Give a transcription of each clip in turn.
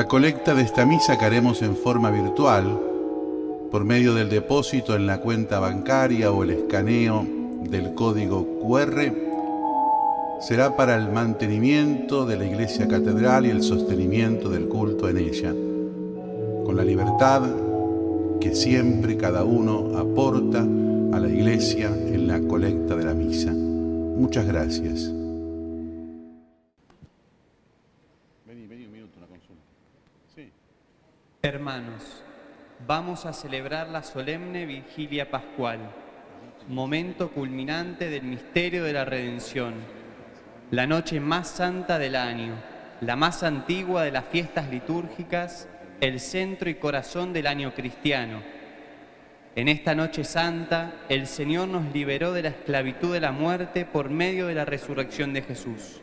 La colecta de esta misa que haremos en forma virtual, por medio del depósito en la cuenta bancaria o el escaneo del código QR, será para el mantenimiento de la iglesia catedral y el sostenimiento del culto en ella, con la libertad que siempre cada uno aporta a la iglesia en la colecta de la misa. Muchas gracias. Hermanos, vamos a celebrar la solemne vigilia pascual, momento culminante del misterio de la redención, la noche más santa del año, la más antigua de las fiestas litúrgicas, el centro y corazón del año cristiano. En esta noche santa, el Señor nos liberó de la esclavitud de la muerte por medio de la resurrección de Jesús.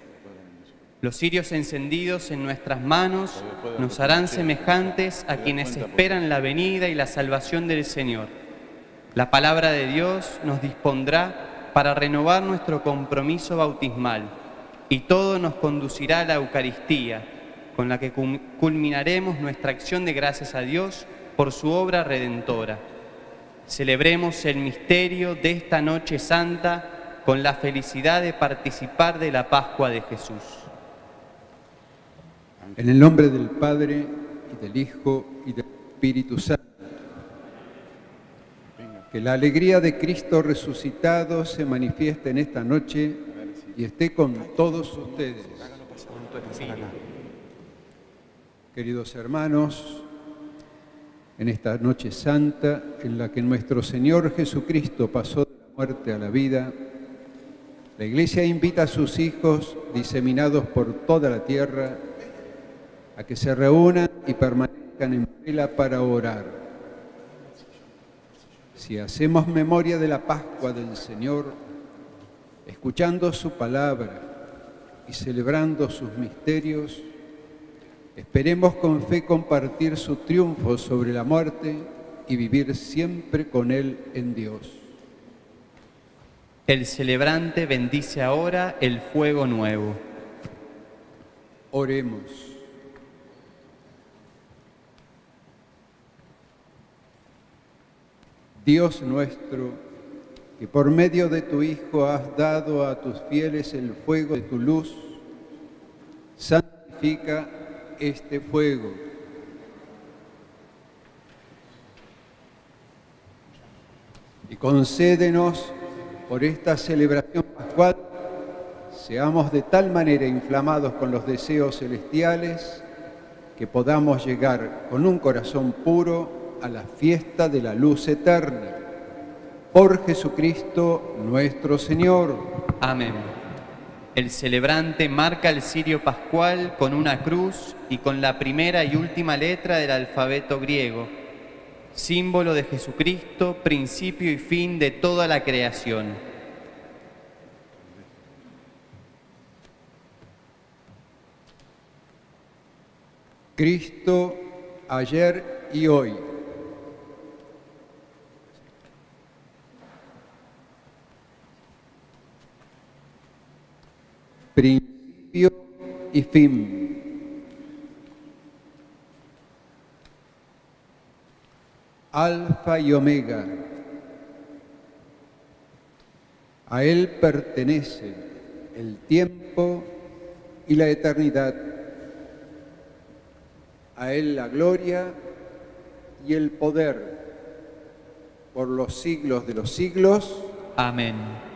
Los cirios encendidos en nuestras manos nos harán semejantes a quienes esperan la venida y la salvación del Señor. La palabra de Dios nos dispondrá para renovar nuestro compromiso bautismal y todo nos conducirá a la Eucaristía, con la que culminaremos nuestra acción de gracias a Dios por su obra redentora. Celebremos el misterio de esta noche santa con la felicidad de participar de la Pascua de Jesús. En el nombre del Padre, y del Hijo, y del Espíritu Santo. Que la alegría de Cristo resucitado se manifieste en esta noche y esté con todos ustedes. Queridos hermanos, en esta noche santa en la que nuestro Señor Jesucristo pasó de la muerte a la vida, la Iglesia invita a sus hijos diseminados por toda la tierra a que se reúnan y permanezcan en vela para orar. Si hacemos memoria de la Pascua del Señor, escuchando su palabra y celebrando sus misterios, esperemos con fe compartir su triunfo sobre la muerte y vivir siempre con Él en Dios. El celebrante bendice ahora el fuego nuevo. Oremos. Dios nuestro, que por medio de tu Hijo has dado a tus fieles el fuego de tu luz, santifica este fuego. Y concédenos por esta celebración pascual, seamos de tal manera inflamados con los deseos celestiales que podamos llegar con un corazón puro a la fiesta de la luz eterna. Por Jesucristo nuestro Señor. Amén. El celebrante marca el cirio pascual con una cruz y con la primera y última letra del alfabeto griego, símbolo de Jesucristo, principio y fin de toda la creación. Cristo ayer y hoy principio y fin. Alfa y Omega. A Él pertenece el tiempo y la eternidad. A Él la gloria y el poder por los siglos de los siglos. Amén.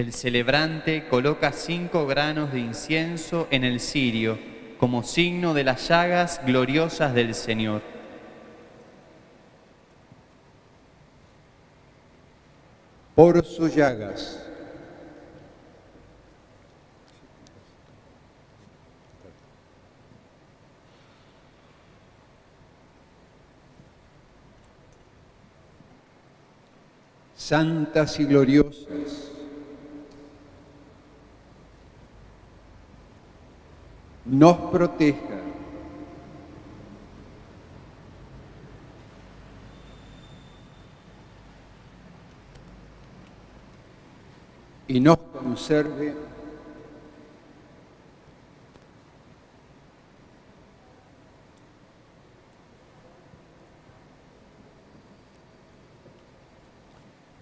El celebrante coloca cinco granos de incienso en el cirio como signo de las llagas gloriosas del Señor. Por sus llagas. Santas y gloriosas nos proteja. y nos conserve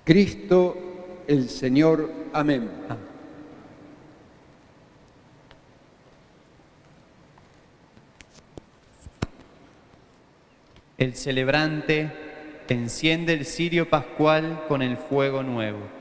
Cristo el Señor. Amén. El celebrante enciende el cirio pascual con el fuego nuevo.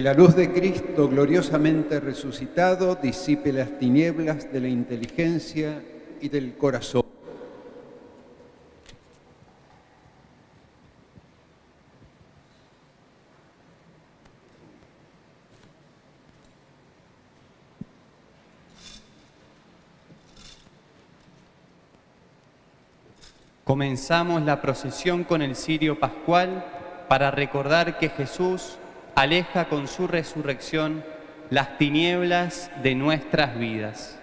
Que la luz de Cristo gloriosamente resucitado disipe las tinieblas de la inteligencia y del corazón. Comenzamos la procesión con el cirio pascual para recordar que Jesús aleja con su resurrección las tinieblas de nuestras vidas.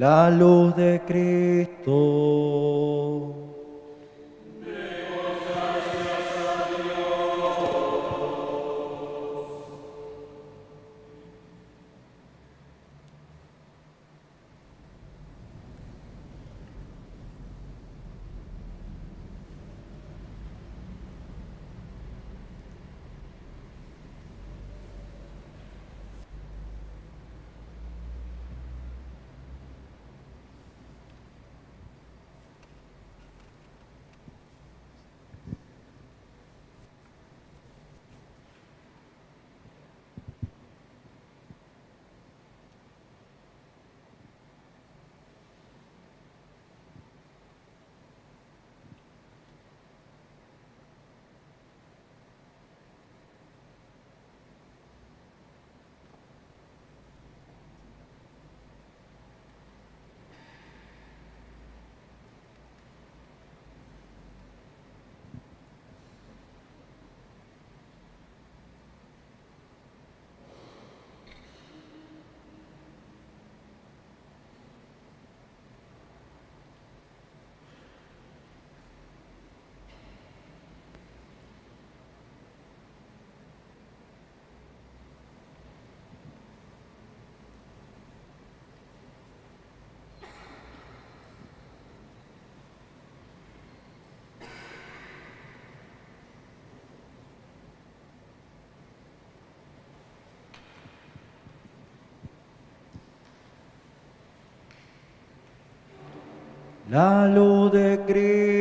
La luz de Cristo. La luz de Cristo.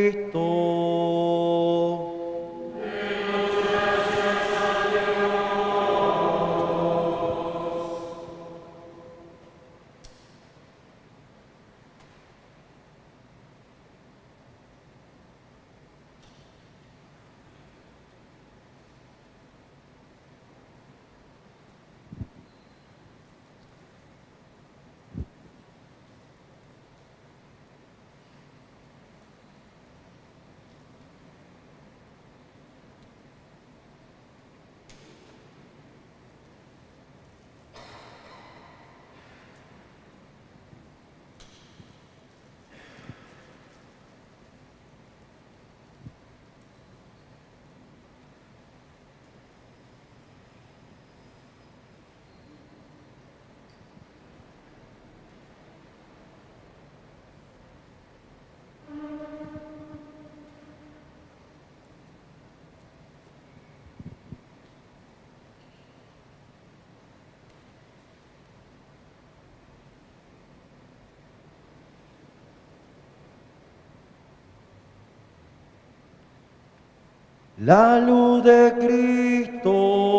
La luz de Cristo.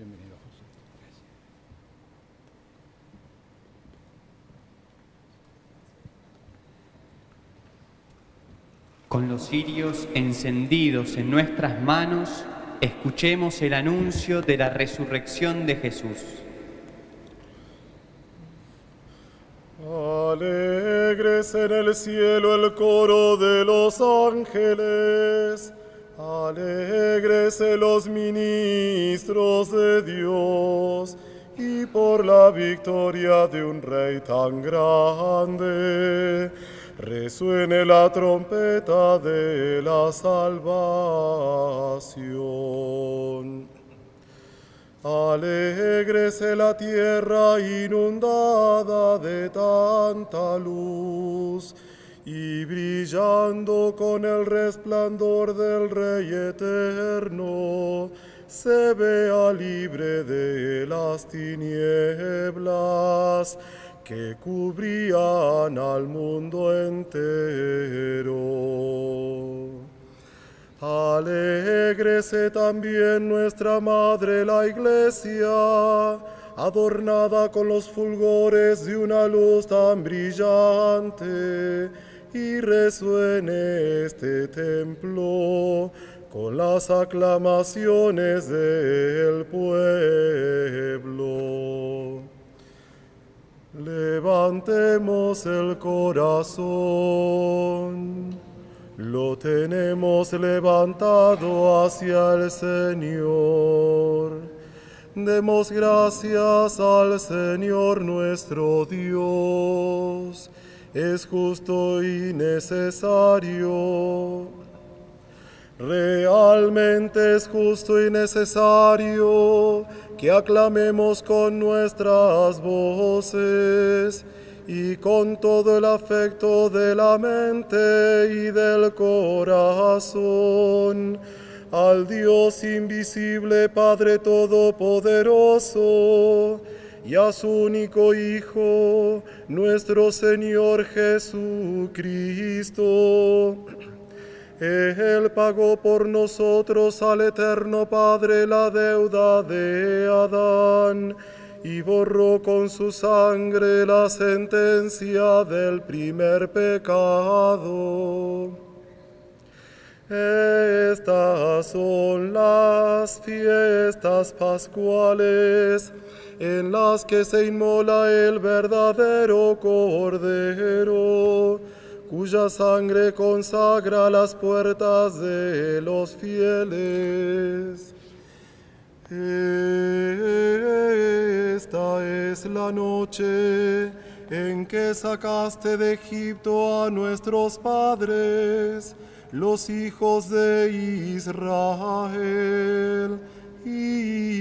Bienvenido, José. Con los cirios encendidos en nuestras manos, escuchemos el anuncio de la resurrección de Jesús. Alegres en el cielo el coro de los ángeles, alegres los ministros de Dios, y por la victoria de un rey tan grande, resuene la trompeta de la salvación. Alégrese la tierra inundada de tanta luz y brillando con el resplandor del Rey eterno, se vea libre de las tinieblas que cubrían al mundo entero. Alégrese también nuestra Madre la Iglesia, adornada con los fulgores de una luz tan brillante, y resuene este templo con las aclamaciones del pueblo. Levantemos el corazón. Lo tenemos levantado hacia el Señor. Demos gracias al Señor nuestro Dios. Es justo y necesario. Realmente es justo y necesario que aclamemos con nuestras voces y con todo el afecto de la mente y del corazón al Dios invisible, Padre Todopoderoso, y a su único Hijo, nuestro Señor Jesucristo. Él pagó por nosotros al eterno Padre la deuda de Adán y borró con su sangre la sentencia del primer pecado. Estas son las fiestas pascuales en las que se inmola el verdadero Cordero, cuya sangre consagra las puertas de los fieles. Esta es la noche en que sacaste de Egipto a nuestros padres, los hijos de Israel, y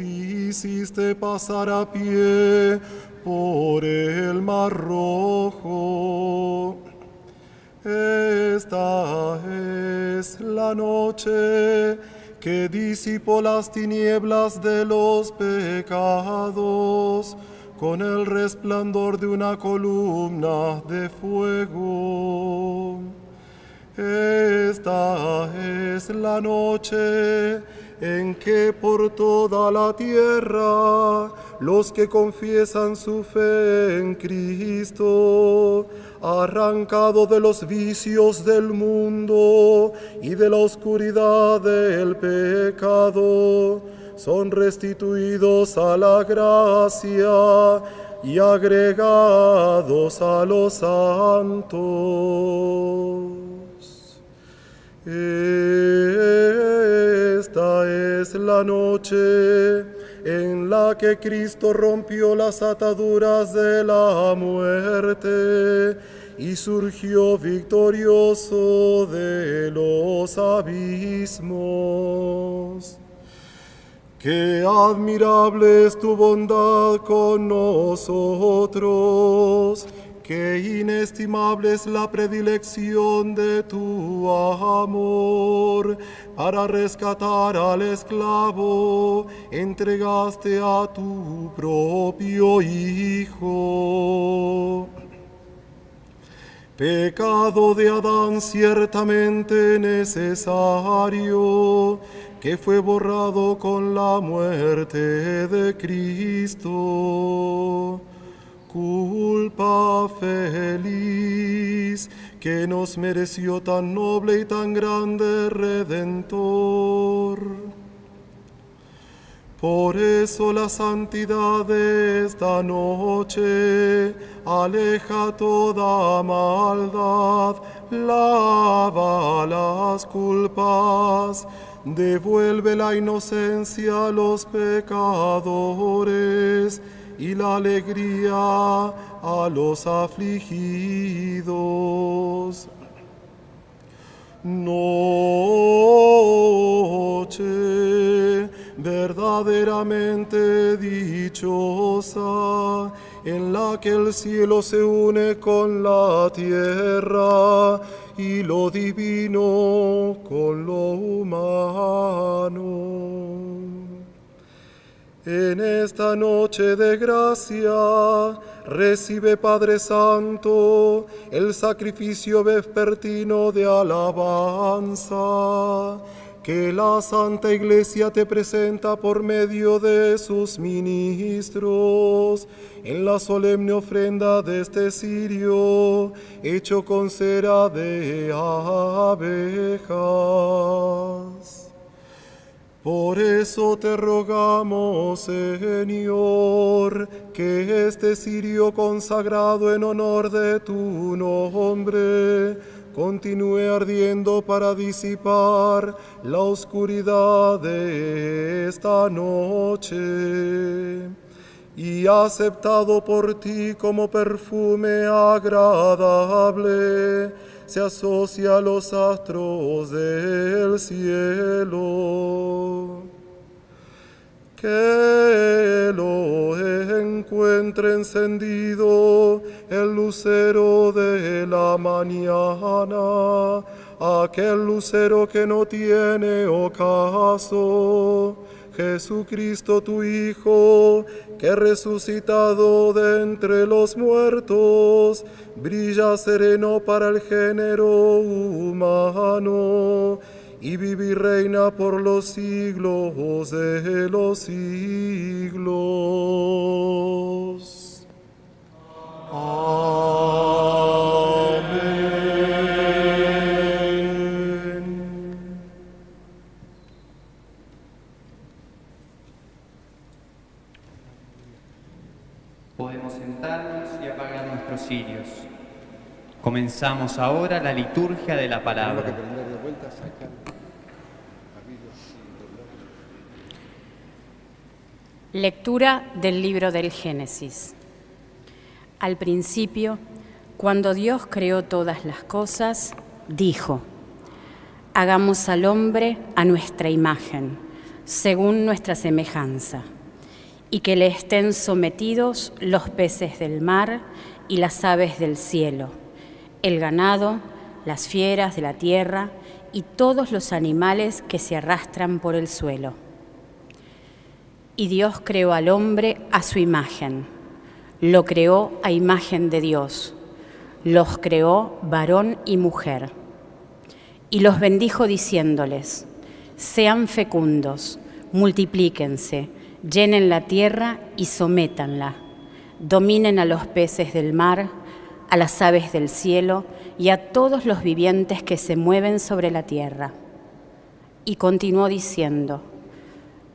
hiciste pasar a pie por el mar rojo. Esta es la noche que disipó las tinieblas de los pecados con el resplandor de una columna de fuego. Esta es la noche en que por toda la tierra los que confiesan su fe en Cristo, arrancado de los vicios del mundo y de la oscuridad del pecado, son restituidos a la gracia y agregados a los santos. Esta es la noche en la que Cristo rompió las ataduras de la muerte y surgió victorioso de los abismos. Qué admirable es tu bondad con nosotros Qué inestimable es la predilección de tu amor. Para rescatar al esclavo, entregaste a tu propio Hijo. Pecado de Adán ciertamente necesario, que fue borrado con la muerte de Cristo culpa feliz que nos mereció tan noble y tan grande redentor. Por eso la santidad esta noche aleja toda maldad, lava las culpas, devuelve la inocencia a los pecadores y la alegría a los afligidos. Noche verdaderamente dichosa, en la que el cielo se une con la tierra y lo divino con lo humano. En esta noche de gracia, recibe Padre Santo el sacrificio vespertino de alabanza que la Santa Iglesia te presenta por medio de sus ministros en la solemne ofrenda de este cirio hecho con cera de abejas. Por eso te rogamos, Señor, que este cirio consagrado en honor de tu nombre continúe ardiendo para disipar la oscuridad de esta noche. Y aceptado por ti como perfume agradable se asocia a los astros del cielo. Que lo encuentre encendido el lucero de la mañana, aquel lucero que no tiene ocaso Jesucristo tu Hijo, que resucitado de entre los muertos, brilla sereno para el género humano, y vive y reina por los siglos de los siglos. Comenzamos ahora la liturgia de la palabra. Lectura del libro del Génesis. Al principio, cuando Dios creó todas las cosas, dijo, hagamos al hombre a nuestra imagen, según nuestra semejanza, y que le estén sometidos los peces del mar y las aves del cielo, el ganado, las fieras de la tierra y todos los animales que se arrastran por el suelo. Y Dios creó al hombre a su imagen, lo creó a imagen de Dios, los creó varón y mujer. Y los bendijo diciéndoles, sean fecundos, multiplíquense, llenen la tierra y sométanla, dominen a los peces del mar, a las aves del cielo y a todos los vivientes que se mueven sobre la tierra. Y continuó diciendo,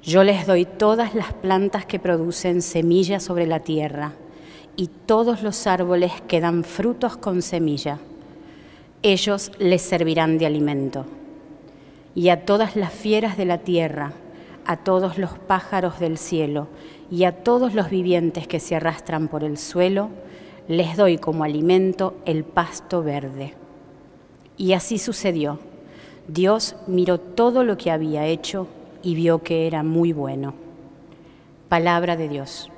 yo les doy todas las plantas que producen semillas sobre la tierra y todos los árboles que dan frutos con semilla. Ellos les servirán de alimento. Y a todas las fieras de la tierra, a todos los pájaros del cielo y a todos los vivientes que se arrastran por el suelo, les doy como alimento el pasto verde. Y así sucedió. Dios miró todo lo que había hecho y vio que era muy bueno. Palabra de Dios.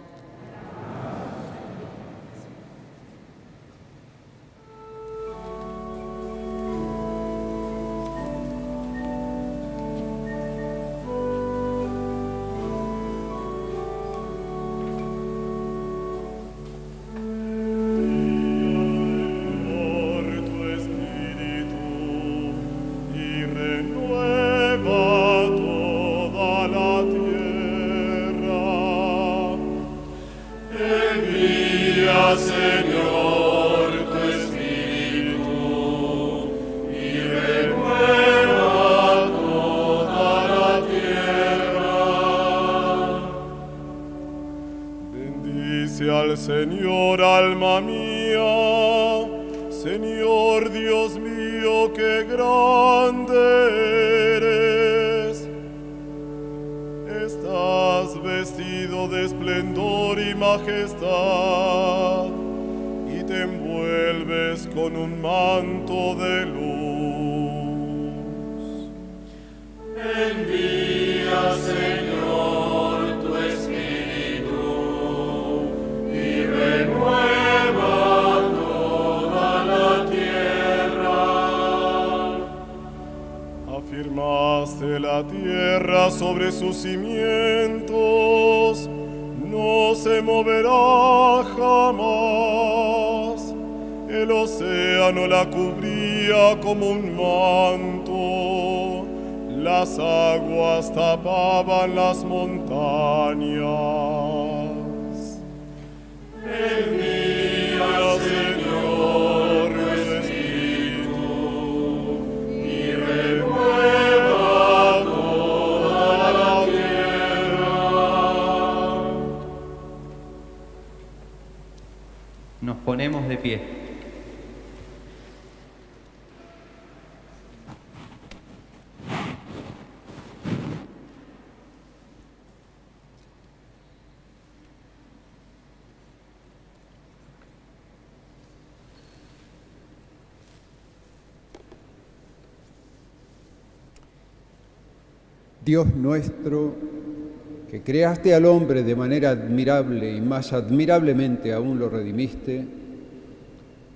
Creaste al hombre de manera admirable y más admirablemente aún lo redimiste,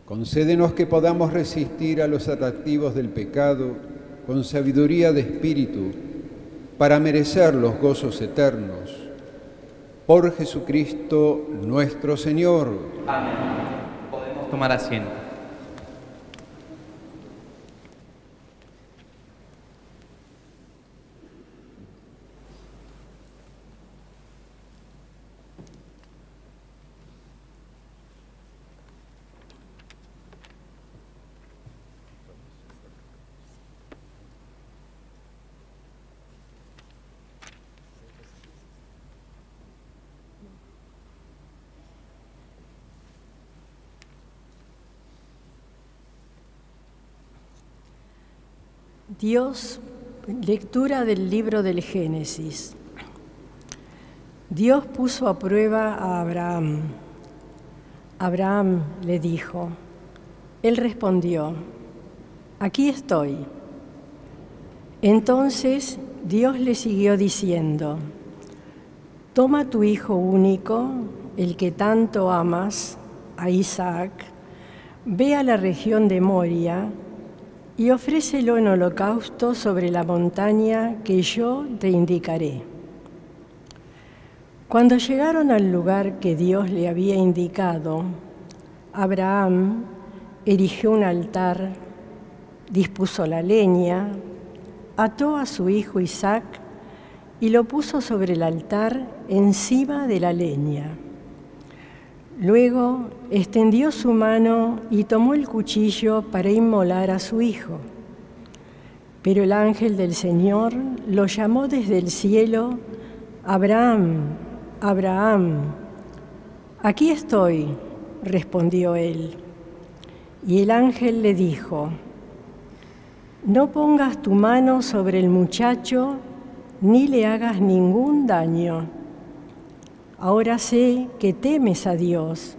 concédenos que podamos resistir a los atractivos del pecado con sabiduría de espíritu para merecer los gozos eternos. Por Jesucristo nuestro Señor. Amén. Podemos tomar asiento. Dios, lectura del libro del Génesis. Dios puso a prueba a Abraham. Abraham le dijo, él respondió, aquí estoy. Entonces Dios le siguió diciendo, toma tu hijo único, el que tanto amas, a Isaac, ve a la región de Moria y ofrécelo en holocausto sobre la montaña que yo te indicaré. Cuando llegaron al lugar que Dios le había indicado, Abraham erigió un altar, dispuso la leña, ató a su hijo Isaac y lo puso sobre el altar encima de la leña. Luego extendió su mano y tomó el cuchillo para inmolar a su hijo. Pero el ángel del Señor lo llamó desde el cielo, Abraham, Abraham. Aquí estoy, respondió él. Y el ángel le dijo, no pongas tu mano sobre el muchacho ni le hagas ningún daño. Ahora sé que temes a Dios,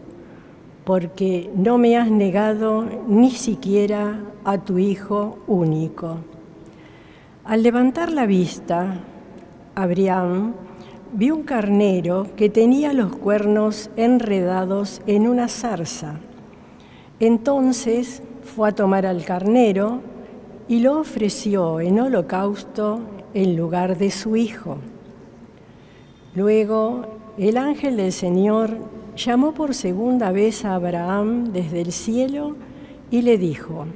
porque no me has negado ni siquiera a tu Hijo único. Al levantar la vista, Abraham vio un carnero que tenía los cuernos enredados en una zarza. Entonces fue a tomar al carnero y lo ofreció en holocausto en lugar de su hijo. Luego el ángel del Señor llamó por segunda vez a Abraham desde el cielo y le dijo,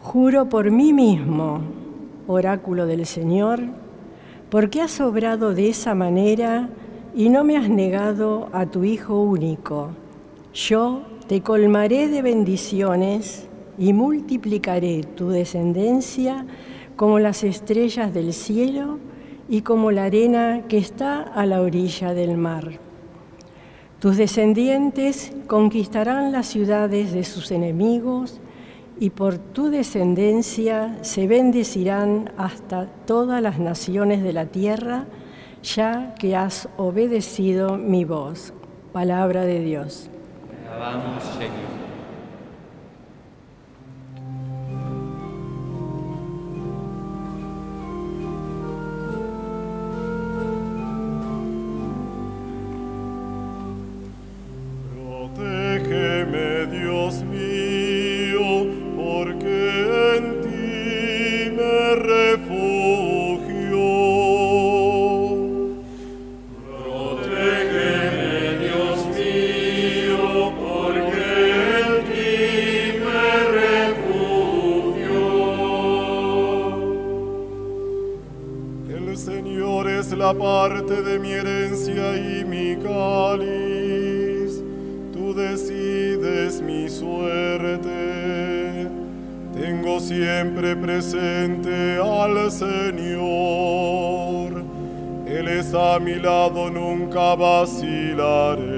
Juro por mí mismo, oráculo del Señor, porque has obrado de esa manera y no me has negado a tu Hijo único. Yo te colmaré de bendiciones y multiplicaré tu descendencia como las estrellas del cielo y como la arena que está a la orilla del mar. Tus descendientes conquistarán las ciudades de sus enemigos y por tu descendencia se bendecirán hasta todas las naciones de la tierra, ya que has obedecido mi voz. Palabra de Dios. cáliz, tú decides mi suerte. Tengo siempre presente al Señor, Él está a mi lado, nunca vacilaré.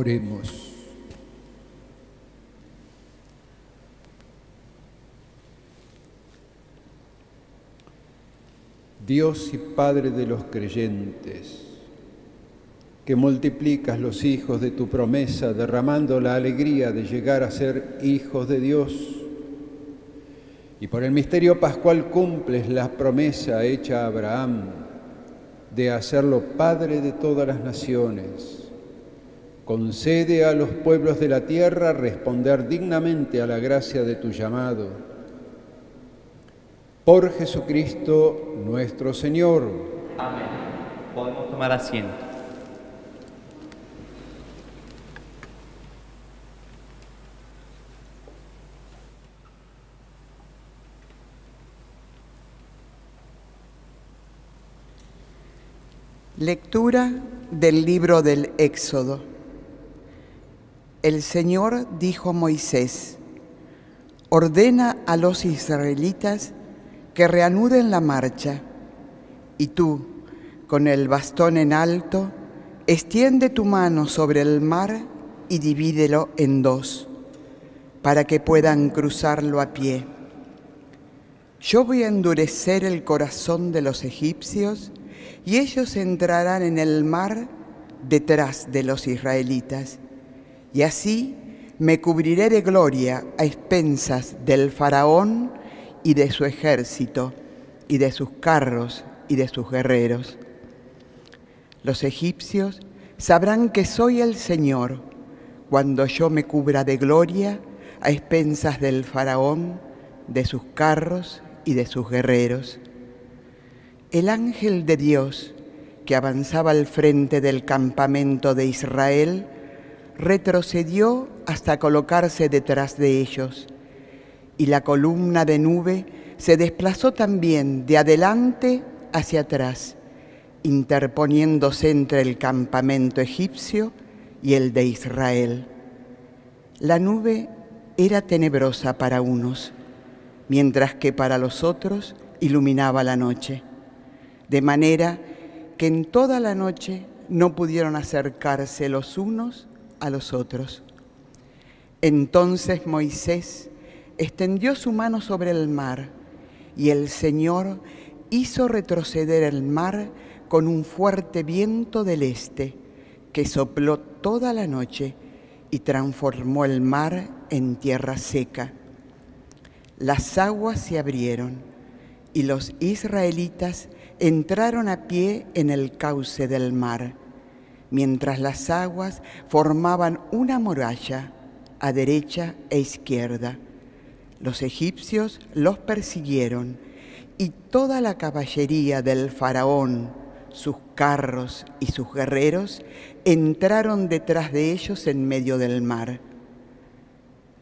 Oremos. Dios y Padre de los creyentes, que multiplicas los hijos de tu promesa, derramando la alegría de llegar a ser hijos de Dios y por el misterio pascual cumples la promesa hecha a Abraham de hacerlo Padre de todas las naciones. Concede a los pueblos de la tierra responder dignamente a la gracia de tu llamado. Por Jesucristo nuestro Señor. Amén. Podemos tomar asiento. Lectura del libro del Éxodo. El Señor dijo a Moisés, ordena a los israelitas que reanuden la marcha, y tú, con el bastón en alto, extiende tu mano sobre el mar y divídelo en dos, para que puedan cruzarlo a pie. Yo voy a endurecer el corazón de los egipcios, y ellos entrarán en el mar detrás de los israelitas. Y así me cubriré de gloria a expensas del faraón y de su ejército, y de sus carros y de sus guerreros. Los egipcios sabrán que soy el Señor cuando yo me cubra de gloria a expensas del faraón, de sus carros y de sus guerreros. El ángel de Dios, que avanzaba al frente del campamento de Israel, retrocedió hasta colocarse detrás de ellos, y la columna de nube se desplazó también de adelante hacia atrás, interponiéndose entre el campamento egipcio y el de Israel. La nube era tenebrosa para unos, mientras que para los otros iluminaba la noche de manera que en toda la noche no pudieron acercarse los unos a los otros. Entonces Moisés extendió su mano sobre el mar y el Señor hizo retroceder el mar con un fuerte viento del este que sopló toda la noche y transformó el mar en tierra seca. Las aguas se abrieron y los israelitas entraron a pie en el cauce del mar, mientras las aguas formaban una muralla a derecha e izquierda. Los egipcios los persiguieron y toda la caballería del faraón, sus carros y sus guerreros entraron detrás de ellos en medio del mar.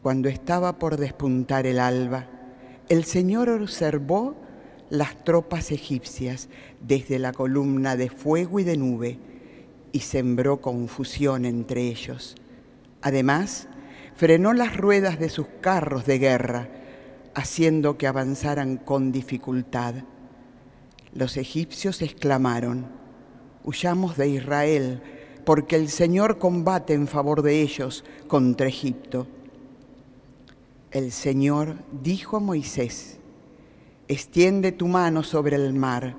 Cuando estaba por despuntar el alba, el Señor observó las tropas egipcias desde la columna de fuego y de nube y sembró confusión entre ellos. Además, frenó las ruedas de sus carros de guerra, haciendo que avanzaran con dificultad. Los egipcios exclamaron, huyamos de Israel, porque el Señor combate en favor de ellos contra Egipto. El Señor dijo a Moisés, extiende tu mano sobre el mar,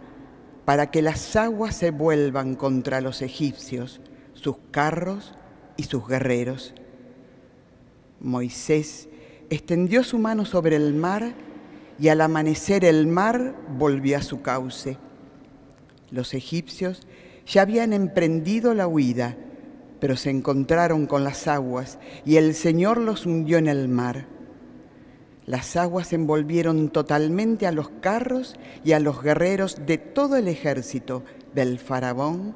para que las aguas se vuelvan contra los egipcios, sus carros y sus guerreros. Moisés extendió su mano sobre el mar y al amanecer el mar volvió a su cauce. Los egipcios ya habían emprendido la huida, pero se encontraron con las aguas y el Señor los hundió en el mar. Las aguas envolvieron totalmente a los carros y a los guerreros de todo el ejército del faraón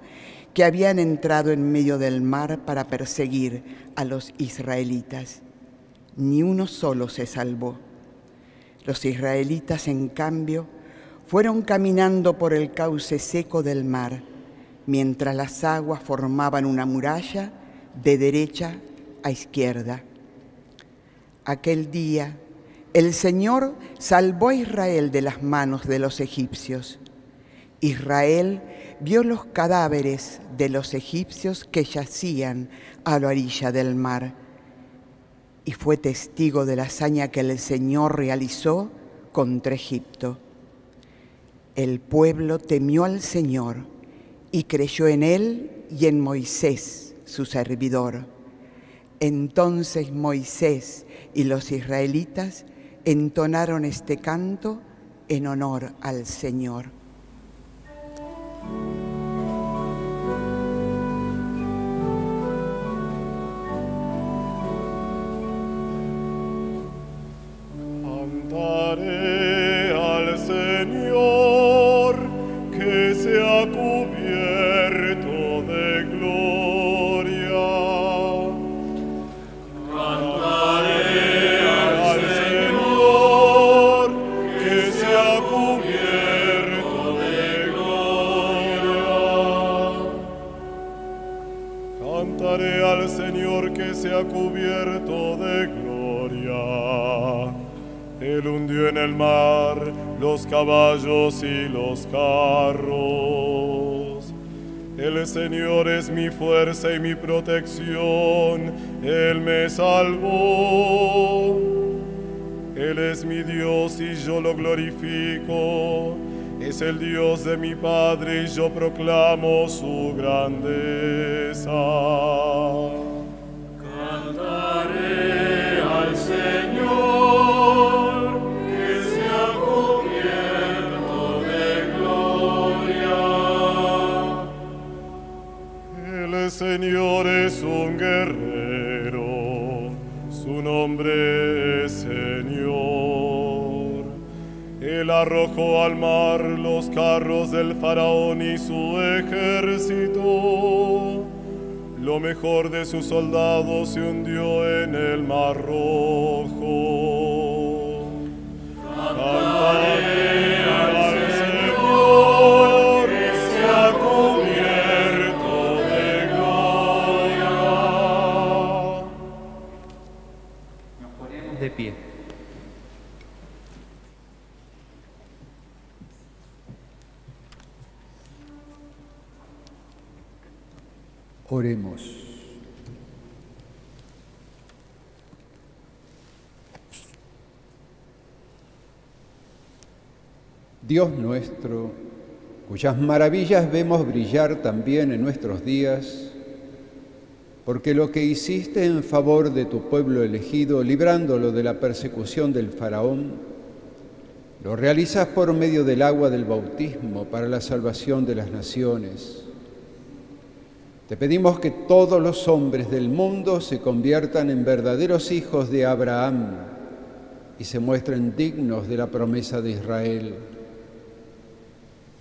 que habían entrado en medio del mar para perseguir a los israelitas. Ni uno solo se salvó. Los israelitas, en cambio, fueron caminando por el cauce seco del mar, mientras las aguas formaban una muralla de derecha a izquierda. Aquel día el Señor salvó a Israel de las manos de los egipcios. Israel vio los cadáveres de los egipcios que yacían a la orilla del mar y fue testigo de la hazaña que el Señor realizó contra Egipto. El pueblo temió al Señor y creyó en él y en Moisés, su servidor. Entonces Moisés y los israelitas entonaron este canto en honor al Señor. Cantaré. En el mar los caballos y los carros. El Señor es mi fuerza y mi protección. Él me salvó. Él es mi Dios y yo lo glorifico. Es el Dios de mi Padre y yo proclamo su grandeza. Señor es un guerrero, su nombre es Señor. Él arrojó al mar los carros del faraón y su ejército. Lo mejor de sus soldados se hundió en el mar rojo. Cantaré Dios nuestro, cuyas maravillas vemos brillar también en nuestros días, porque lo que hiciste en favor de tu pueblo elegido, librándolo de la persecución del faraón, lo realizas por medio del agua del bautismo para la salvación de las naciones. Te pedimos que todos los hombres del mundo se conviertan en verdaderos hijos de Abraham y se muestren dignos de la promesa de Israel.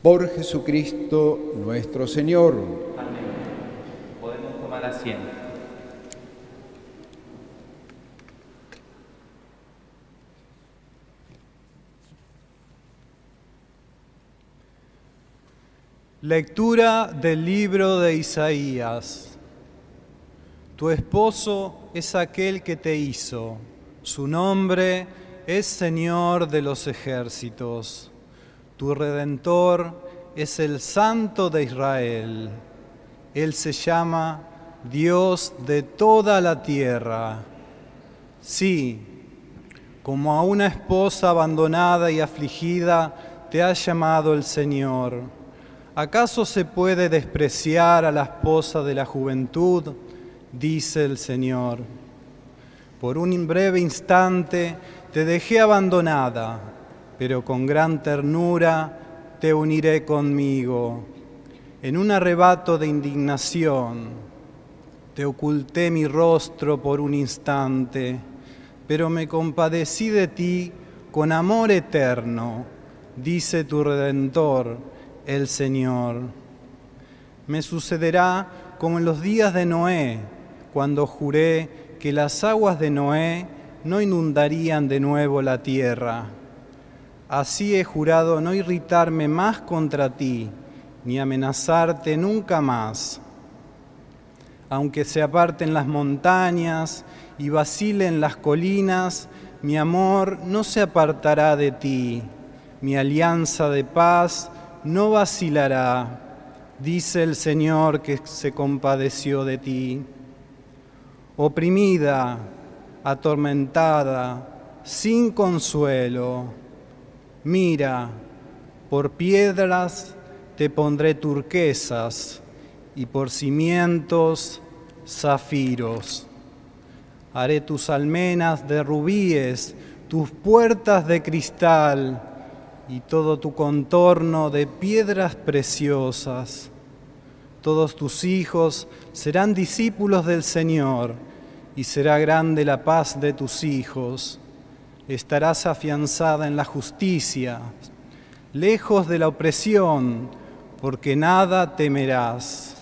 Por Jesucristo nuestro Señor. Amén. Podemos tomar asiento. Lectura del libro de Isaías. Tu esposo es aquel que te hizo. Su nombre es Señor de los ejércitos. Tu redentor es el Santo de Israel. Él se llama Dios de toda la tierra. Sí, como a una esposa abandonada y afligida te ha llamado el Señor. ¿Acaso se puede despreciar a la esposa de la juventud? Dice el Señor. Por un breve instante te dejé abandonada, pero con gran ternura te uniré conmigo. En un arrebato de indignación te oculté mi rostro por un instante, pero me compadecí de ti con amor eterno, dice tu Redentor el Señor. Me sucederá como en los días de Noé, cuando juré que las aguas de Noé no inundarían de nuevo la tierra. Así he jurado no irritarme más contra ti, ni amenazarte nunca más. Aunque se aparten las montañas y vacilen las colinas, mi amor no se apartará de ti. Mi alianza de paz no vacilará, dice el Señor que se compadeció de ti. Oprimida, atormentada, sin consuelo, mira, por piedras te pondré turquesas y por cimientos zafiros. Haré tus almenas de rubíes, tus puertas de cristal, y todo tu contorno de piedras preciosas. Todos tus hijos serán discípulos del Señor y será grande la paz de tus hijos. estarás afianzada en la justicia, lejos de la opresión, porque nada temerás,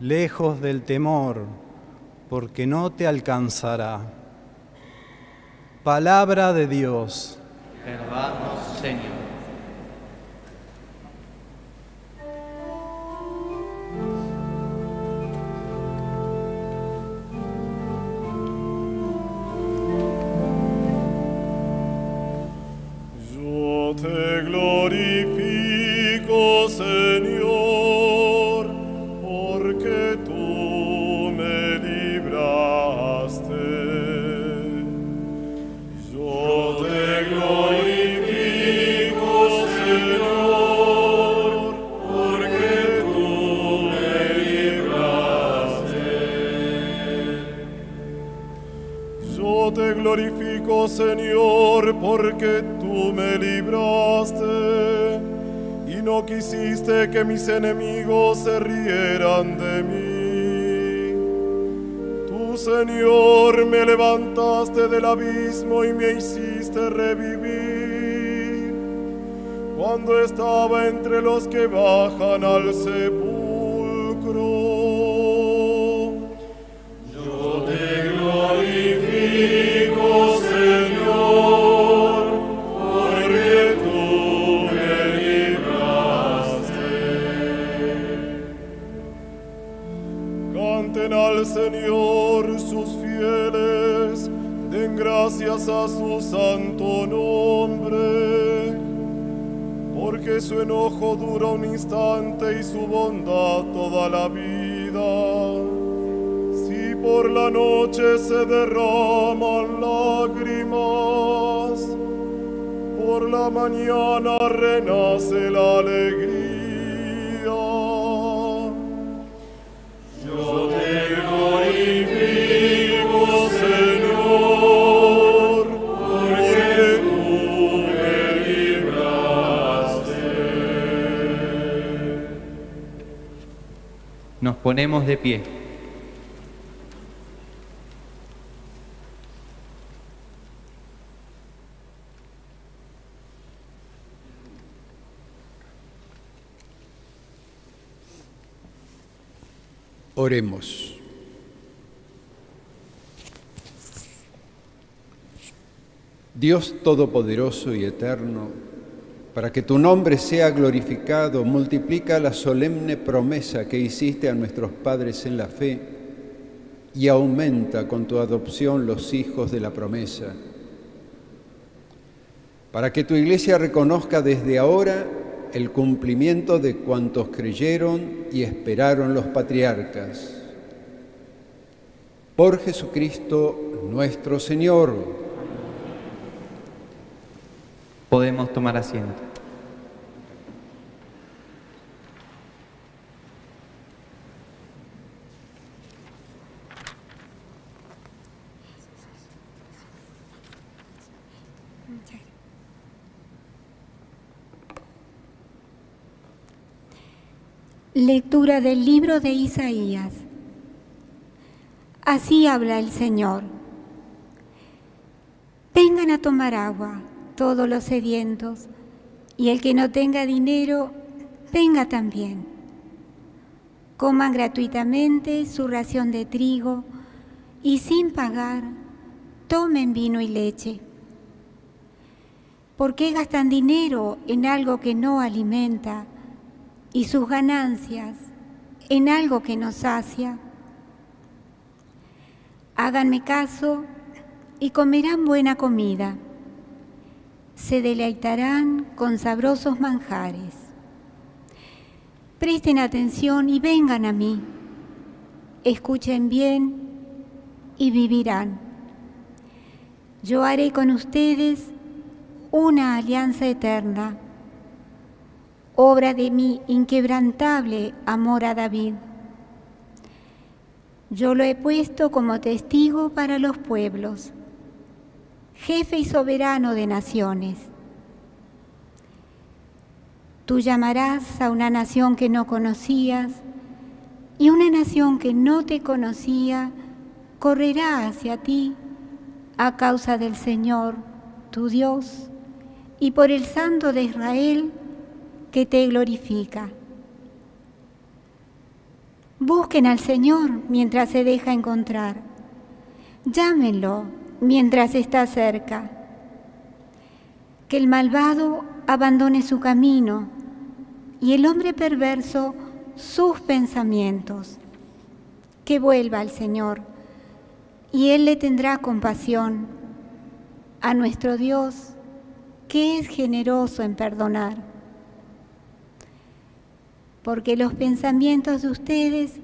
lejos del temor, porque no te alcanzará. Palabra de Dios. Perdamos, Señor. Yo te glorifico, mis enemigos se rieran de mí. Tú, Señor, me levantaste del abismo y me hiciste revivir cuando estaba entre los que bajan al sepulcro. De pie. Oremos. Dios Todopoderoso y Eterno, para que tu nombre sea glorificado, multiplica la solemne promesa que hiciste a nuestros padres en la fe y aumenta con tu adopción los hijos de la promesa. Para que tu iglesia reconozca desde ahora el cumplimiento de cuantos creyeron y esperaron los patriarcas. Por Jesucristo nuestro Señor. Tomar asiento. Lectura del libro de Isaías. Así habla el Señor. Vengan a tomar agua todos los sedientos, y el que no tenga dinero, venga también. Coman gratuitamente su ración de trigo y sin pagar, tomen vino y leche. ¿Por qué gastan dinero en algo que no alimenta? y sus ganancias en algo que nos sacia. Háganme caso y comerán buena comida. Se deleitarán con sabrosos manjares. Presten atención y vengan a mí. Escuchen bien y vivirán. Yo haré con ustedes una alianza eterna obra de mi inquebrantable amor a David. Yo lo he puesto como testigo para los pueblos, jefe y soberano de naciones. Tú llamarás a una nación que no conocías y una nación que no te conocía correrá hacia ti a causa del Señor, tu Dios y por el Santo de Israel que te glorifica. Busquen al Señor mientras se deja encontrar. Llámenlo mientras está cerca. Que el malvado abandone su camino y el hombre perverso sus pensamientos. Que vuelva al Señor y Él le tendrá compasión a nuestro Dios, que es generoso en perdonar. Porque los pensamientos de ustedes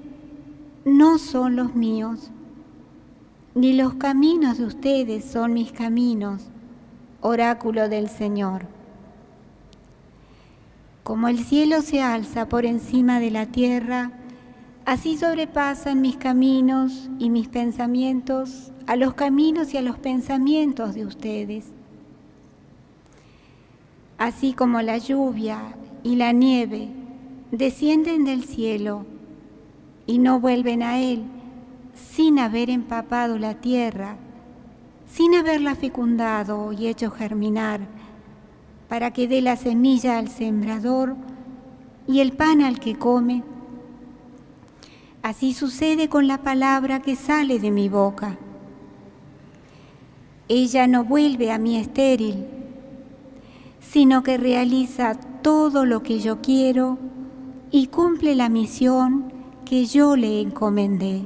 no son los míos, ni los caminos de ustedes son mis caminos, oráculo del Señor. Como el cielo se alza por encima de la tierra, así sobrepasan mis caminos y mis pensamientos a los caminos y a los pensamientos de ustedes. Así como la lluvia y la nieve descienden del cielo y no vuelven a él sin haber empapado la tierra, sin haberla fecundado y hecho germinar, para que dé la semilla al sembrador y el pan al que come. Así sucede con la palabra que sale de mi boca. Ella no vuelve a mí estéril, sino que realiza todo lo que yo quiero y cumple la misión que yo le encomendé.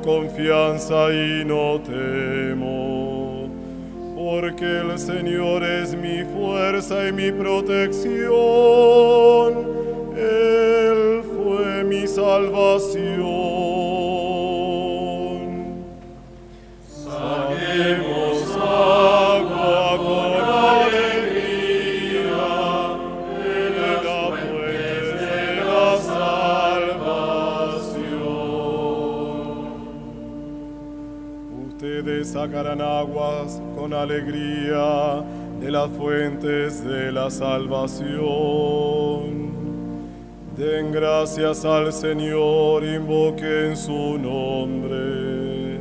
Confianza y no temo, porque el Señor es mi fuerza y mi protección. Alegría de las fuentes de la salvación. Den gracias al Señor, invoquen su nombre.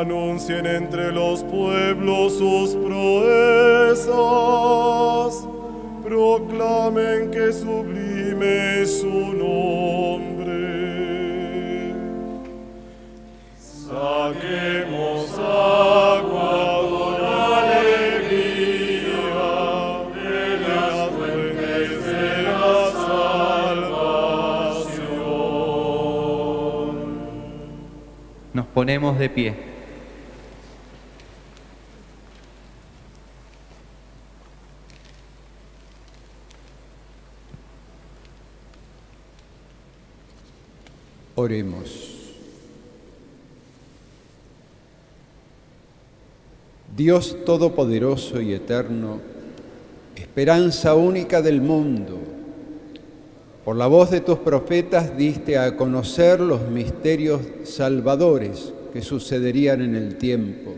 Anuncien entre los pueblos sus proezas. Proclamen que sublime es su nombre. Saquemos agua Nos ponemos de pie. Oremos. Dios Todopoderoso y Eterno, esperanza única del mundo, por la voz de tus profetas diste a conocer los misterios salvadores que sucederían en el tiempo.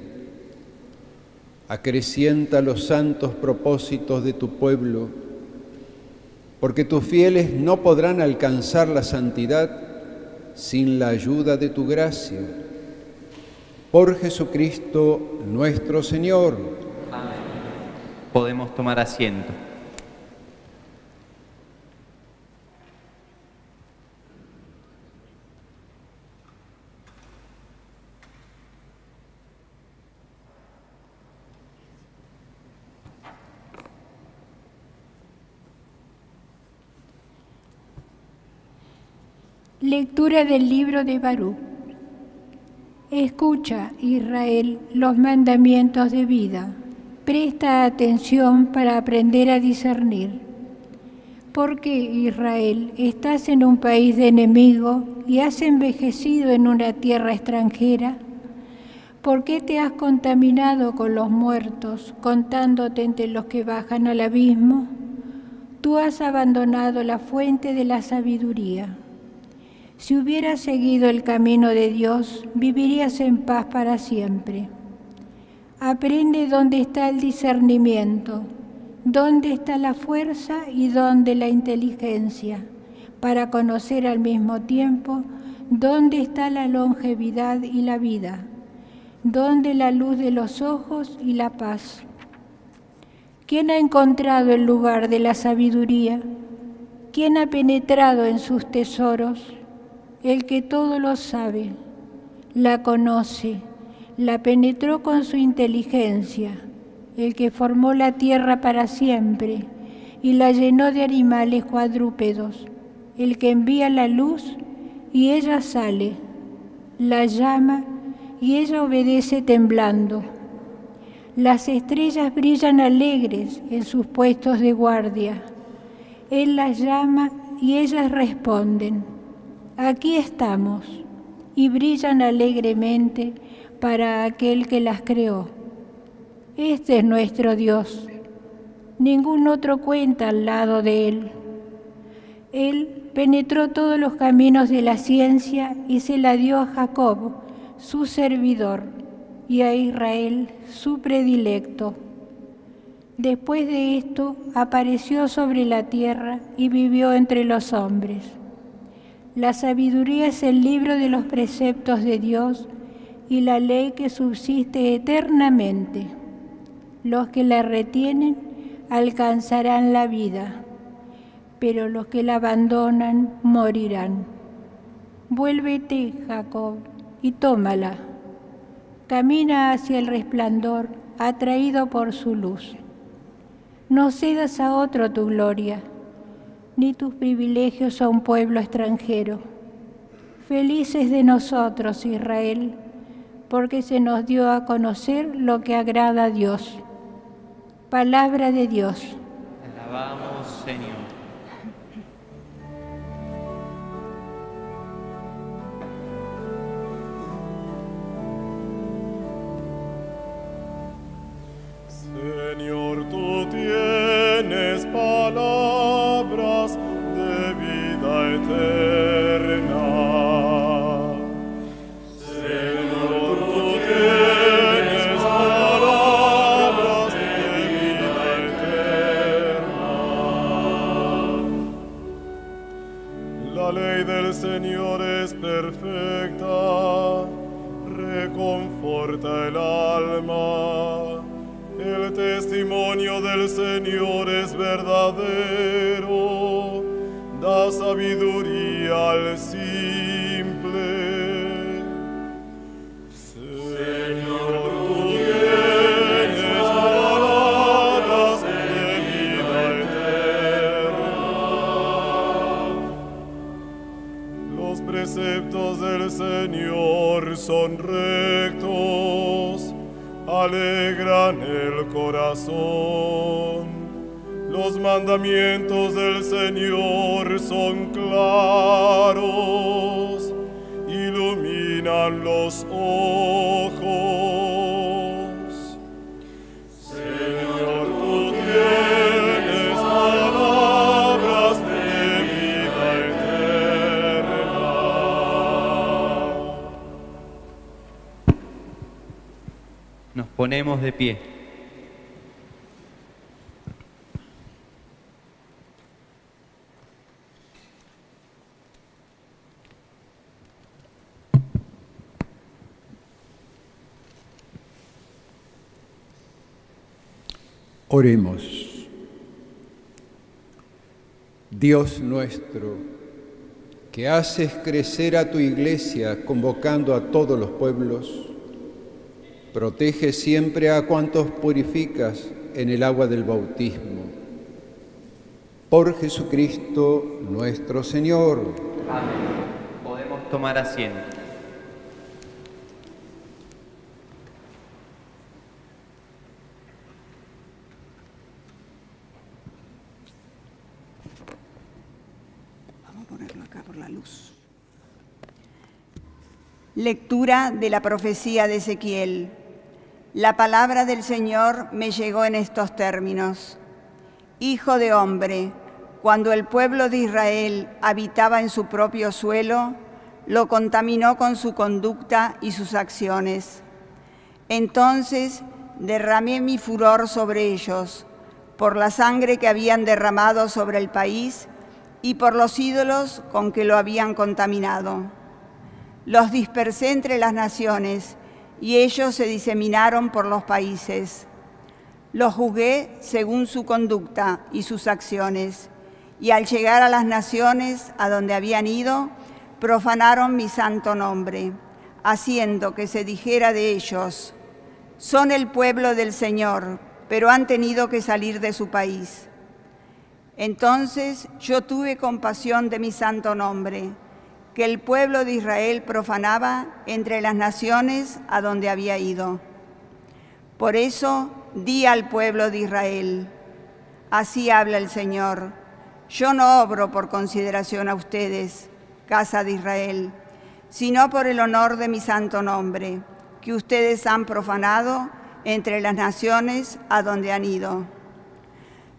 Acrecienta los santos propósitos de tu pueblo, porque tus fieles no podrán alcanzar la santidad sin la ayuda de tu gracia. Por Jesucristo nuestro Señor. Podemos tomar asiento. Lectura del libro de Barú. Escucha, Israel, los mandamientos de vida. Presta atención para aprender a discernir. Porque, Israel, estás en un país de enemigo y has envejecido en una tierra extranjera? ¿Por qué te has contaminado con los muertos, contándote entre los que bajan al abismo? Tú has abandonado la fuente de la sabiduría. Si hubieras seguido el camino de Dios, vivirías en paz para siempre. Aprende dónde está el discernimiento, dónde está la fuerza y dónde la inteligencia, para conocer al mismo tiempo dónde está la longevidad y la vida, dónde la luz de los ojos y la paz. ¿Quién ha encontrado el lugar de la sabiduría? ¿Quién ha penetrado en sus tesoros? El que todo lo sabe, la conoce, la penetró con su inteligencia, el que formó la tierra para siempre y la llenó de animales cuadrúpedos, el que envía la luz y ella sale, la llama y ella obedece temblando. Las estrellas brillan alegres en sus puestos de guardia. Él las llama y ellas responden aquí estamos y brillan alegremente para aquel que las creó. Este es nuestro Dios. Ningún otro cuenta al lado de Él. Él penetró todos los caminos de la ciencia y se la dio a Jacob, su servidor, y a Israel, su predilecto. Después de esto apareció sobre la tierra y vivió entre los hombres. La sabiduría es el libro de los preceptos de Dios y la ley que subsiste eternamente. Los que la retienen alcanzarán la vida, pero los que la abandonan morirán. Vuélvete, Jacob, y tómala. Camina hacia el resplandor, atraído por su luz. No cedas a otro tu gloria ni tus privilegios a un pueblo extranjero. Felices de nosotros, Israel, porque se nos dio a conocer lo que agrada a Dios. Palabra de Dios. Alabamos, Señor. Señor, tú tienes palabras El testimonio del Señor es verdadero, da sabiduría al simple. Señor, tú tienes palabras de. Los preceptos del Señor son rectos alegran el corazón. Mandamientos del Señor son claros, iluminan los ojos. Señor, tú tienes palabras de vida eterna. Nos ponemos de pie. Oremos. Dios nuestro, que haces crecer a tu iglesia convocando a todos los pueblos, protege siempre a cuantos purificas en el agua del bautismo. Por Jesucristo nuestro Señor. tomar asiento. Vamos a ponerlo acá por la luz. Lectura de la profecía de Ezequiel. La palabra del Señor me llegó en estos términos. Hijo de hombre, cuando el pueblo de Israel habitaba en su propio suelo, lo contaminó con su conducta y sus acciones. Entonces derramé mi furor sobre ellos, por la sangre que habían derramado sobre el país y por los ídolos con que lo habían contaminado. Los dispersé entre las naciones y ellos se diseminaron por los países. Los juzgué según su conducta y sus acciones, y al llegar a las naciones a donde habían ido, profanaron mi santo nombre, haciendo que se dijera de ellos, son el pueblo del Señor, pero han tenido que salir de su país. Entonces yo tuve compasión de mi santo nombre, que el pueblo de Israel profanaba entre las naciones a donde había ido. Por eso di al pueblo de Israel, así habla el Señor, yo no obro por consideración a ustedes, casa de Israel, sino por el honor de mi santo nombre, que ustedes han profanado entre las naciones a donde han ido.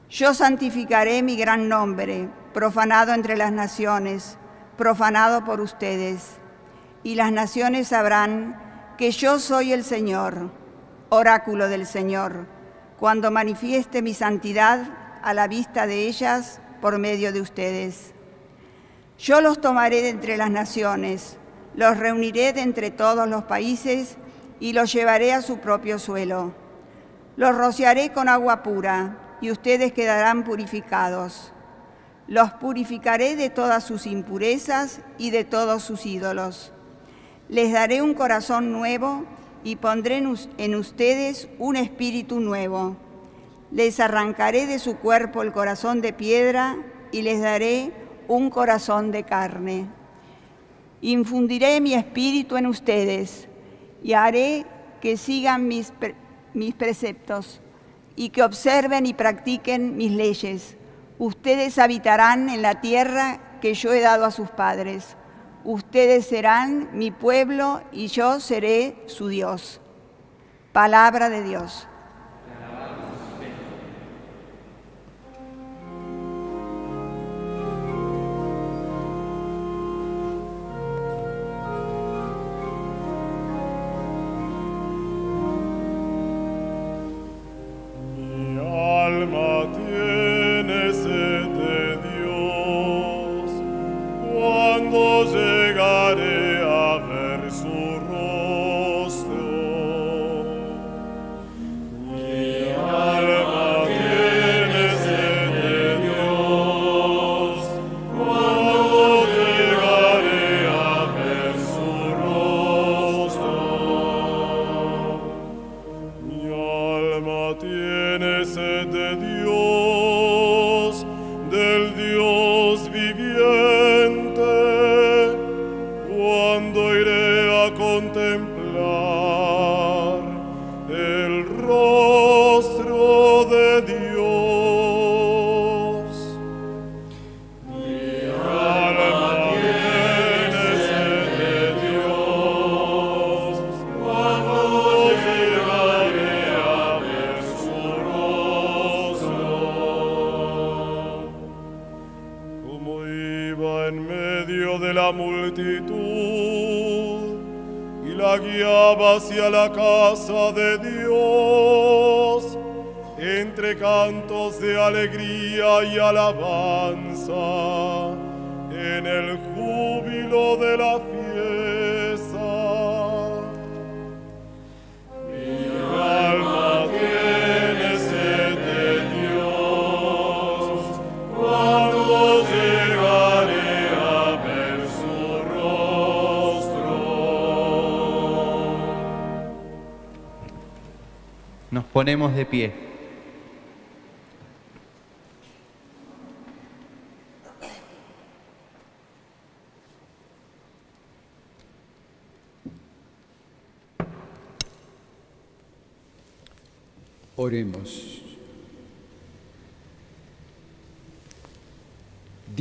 Yo santificaré mi gran nombre, profanado entre las naciones, profanado por ustedes, y las naciones sabrán que yo soy el Señor, oráculo del Señor, cuando manifieste mi santidad a la vista de ellas por medio de ustedes. Yo los tomaré de entre las naciones, los reuniré de entre todos los países y los llevaré a su propio suelo. Los rociaré con agua pura y ustedes quedarán purificados. Los purificaré de todas sus impurezas y de todos sus ídolos. Les daré un corazón nuevo y pondré en ustedes un espíritu nuevo. Les arrancaré de su cuerpo el corazón de piedra y les daré un corazón de carne. Infundiré mi espíritu en ustedes y haré que sigan mis, mis preceptos y que observen y practiquen mis leyes Ustedes habitarán en la tierra que yo he dado a sus padres. Ustedes serán mi pueblo y yo seré su Dios. Palabra de Dios.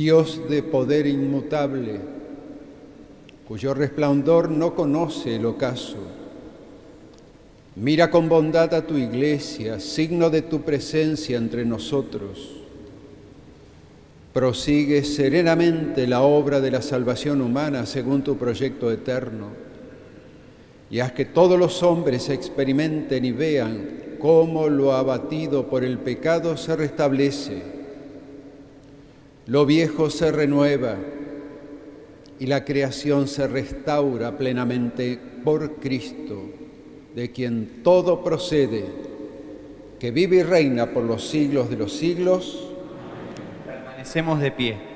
Dios de poder inmutable, cuyo resplandor no conoce el ocaso, mira con bondad a tu iglesia, signo de tu presencia entre nosotros. Prosigue serenamente la obra de la salvación humana según tu proyecto eterno y haz que todos los hombres experimenten y vean cómo lo abatido por el pecado se restablece, lo viejo se renueva y la creación se restaura plenamente por Cristo, de quien todo procede, que vive y reina por los siglos de los siglos. Permanecemos de pie.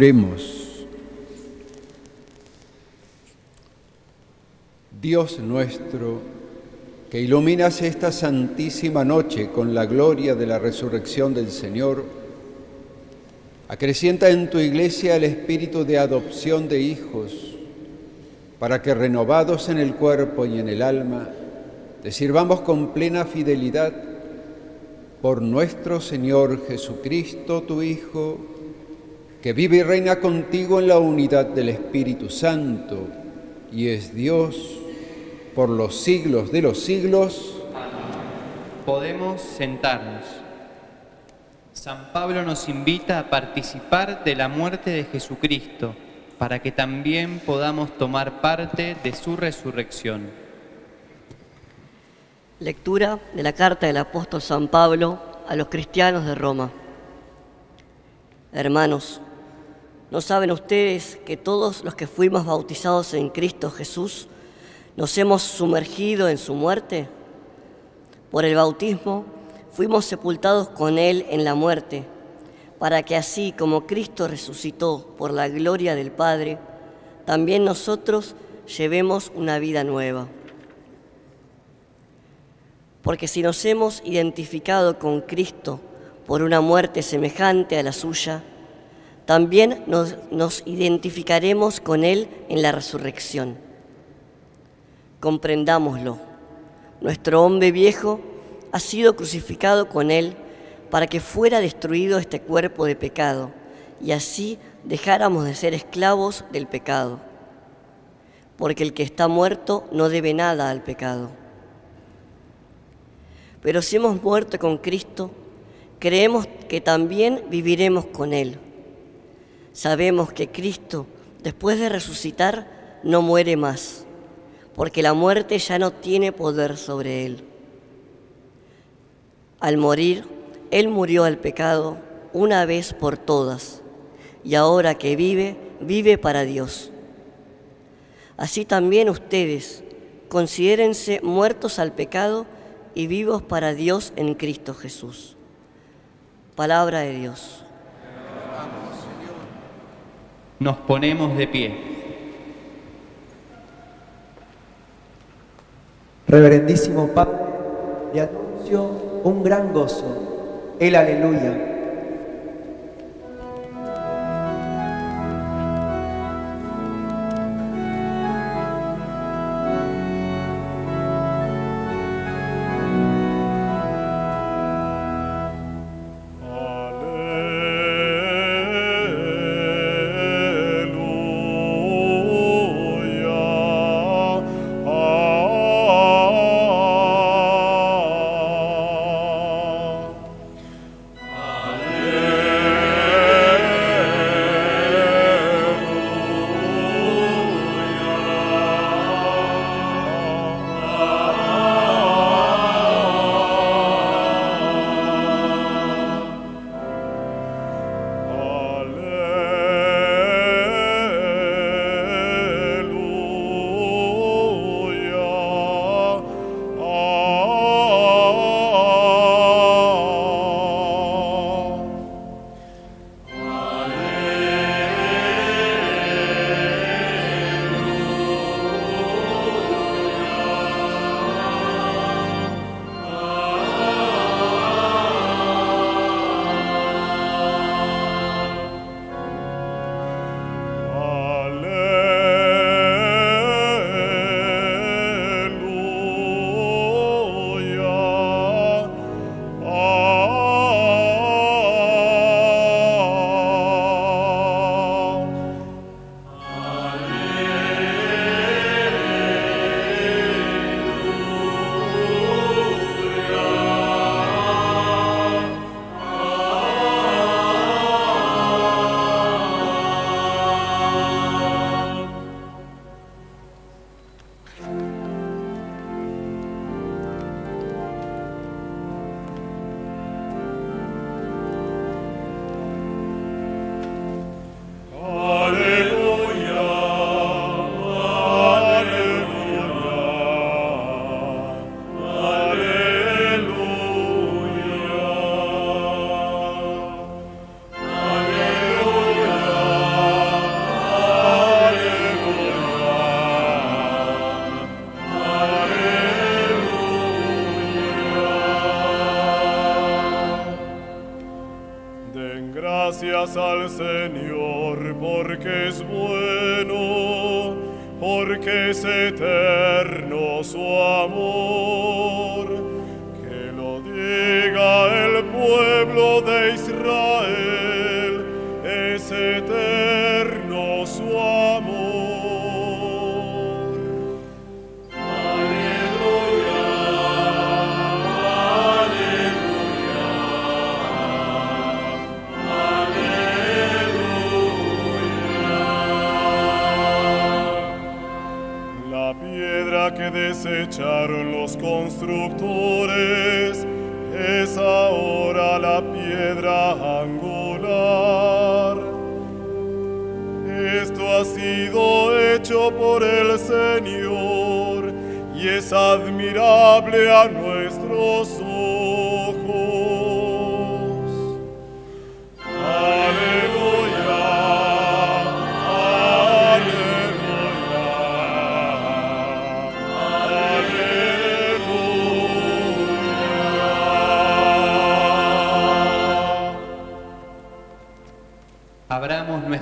Oremos. Dios nuestro, que iluminas esta santísima noche con la gloria de la resurrección del Señor, acrecienta en tu iglesia el espíritu de adopción de hijos, para que renovados en el cuerpo y en el alma, te sirvamos con plena fidelidad por nuestro Señor Jesucristo, tu Hijo, que vive y reina contigo en la unidad del Espíritu Santo y es Dios por los siglos de los siglos. Podemos sentarnos. San Pablo nos invita a participar de la muerte de Jesucristo para que también podamos tomar parte de su resurrección. Lectura de la carta del apóstol San Pablo a los cristianos de Roma. Hermanos, ¿No saben ustedes que todos los que fuimos bautizados en Cristo Jesús nos hemos sumergido en su muerte? Por el bautismo fuimos sepultados con Él en la muerte, para que así como Cristo resucitó por la gloria del Padre, también nosotros llevemos una vida nueva. Porque si nos hemos identificado con Cristo por una muerte semejante a la suya, también nos, identificaremos con Él en la resurrección. Comprendámoslo. Nuestro hombre viejo ha sido crucificado con Él para que fuera destruido este cuerpo de pecado y así dejáramos de ser esclavos del pecado. Porque el que está muerto no debe nada al pecado. Pero si hemos muerto con Cristo, creemos que también viviremos con Él. Sabemos que Cristo, después de resucitar, no muere más, porque la muerte ya no tiene poder sobre Él. Al morir, Él murió al pecado una vez por todas, y ahora que vive, vive para Dios. Así también ustedes, considérense muertos al pecado y vivos para Dios en Cristo Jesús. Palabra de Dios. Nos ponemos de pie. Reverendísimo Padre, le anuncio un gran gozo, el aleluya. Esto ha sido hecho por el Señor y es admirable a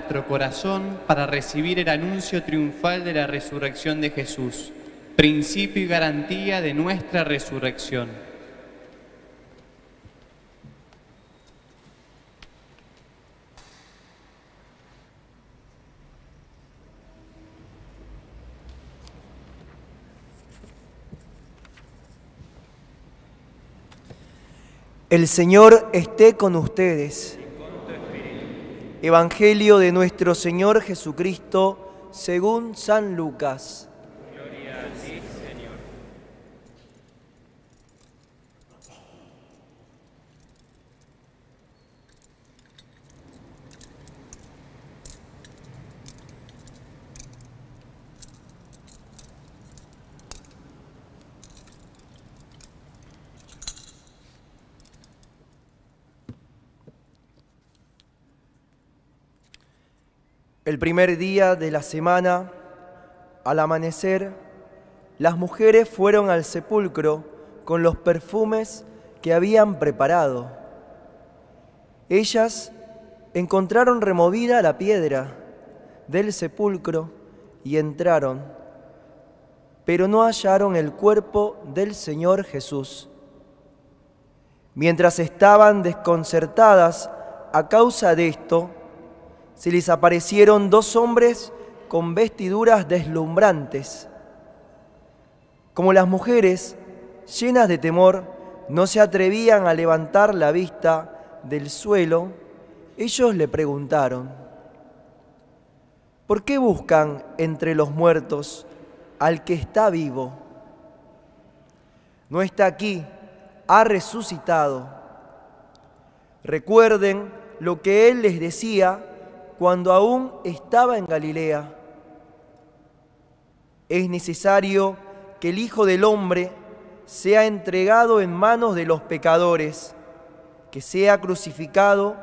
nuestro corazón para recibir el anuncio triunfal de la resurrección de Jesús, principio y garantía de nuestra resurrección. El Señor esté con ustedes. Evangelio de nuestro Señor Jesucristo según San Lucas. Gloria a ti, Señor. El primer día de la semana, al amanecer, las mujeres fueron al sepulcro con los perfumes que habían preparado. Ellas encontraron removida la piedra del sepulcro y entraron, pero no hallaron el cuerpo del Señor Jesús. Mientras estaban desconcertadas a causa de esto, se les aparecieron dos hombres con vestiduras deslumbrantes. Como las mujeres, llenas de temor, no se atrevían a levantar la vista del suelo, ellos le preguntaron, ¿por qué buscan entre los muertos al que está vivo? No está aquí, ha resucitado. Recuerden lo que Él les decía cuando aún estaba en Galilea. Es necesario que el Hijo del Hombre sea entregado en manos de los pecadores, que sea crucificado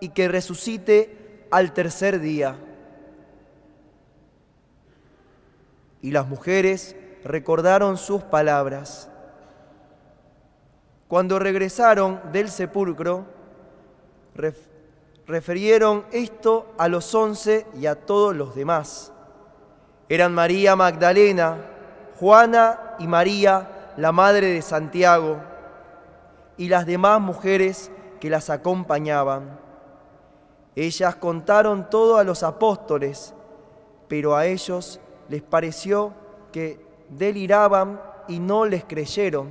y que resucite al tercer día. Y las mujeres recordaron sus palabras. Cuando regresaron del sepulcro, refirieron esto a los once y a todos los demás. Eran María Magdalena, Juana y María, la madre de Santiago, y las demás mujeres que las acompañaban. Ellas contaron todo a los apóstoles, pero a ellos les pareció que deliraban y no les creyeron.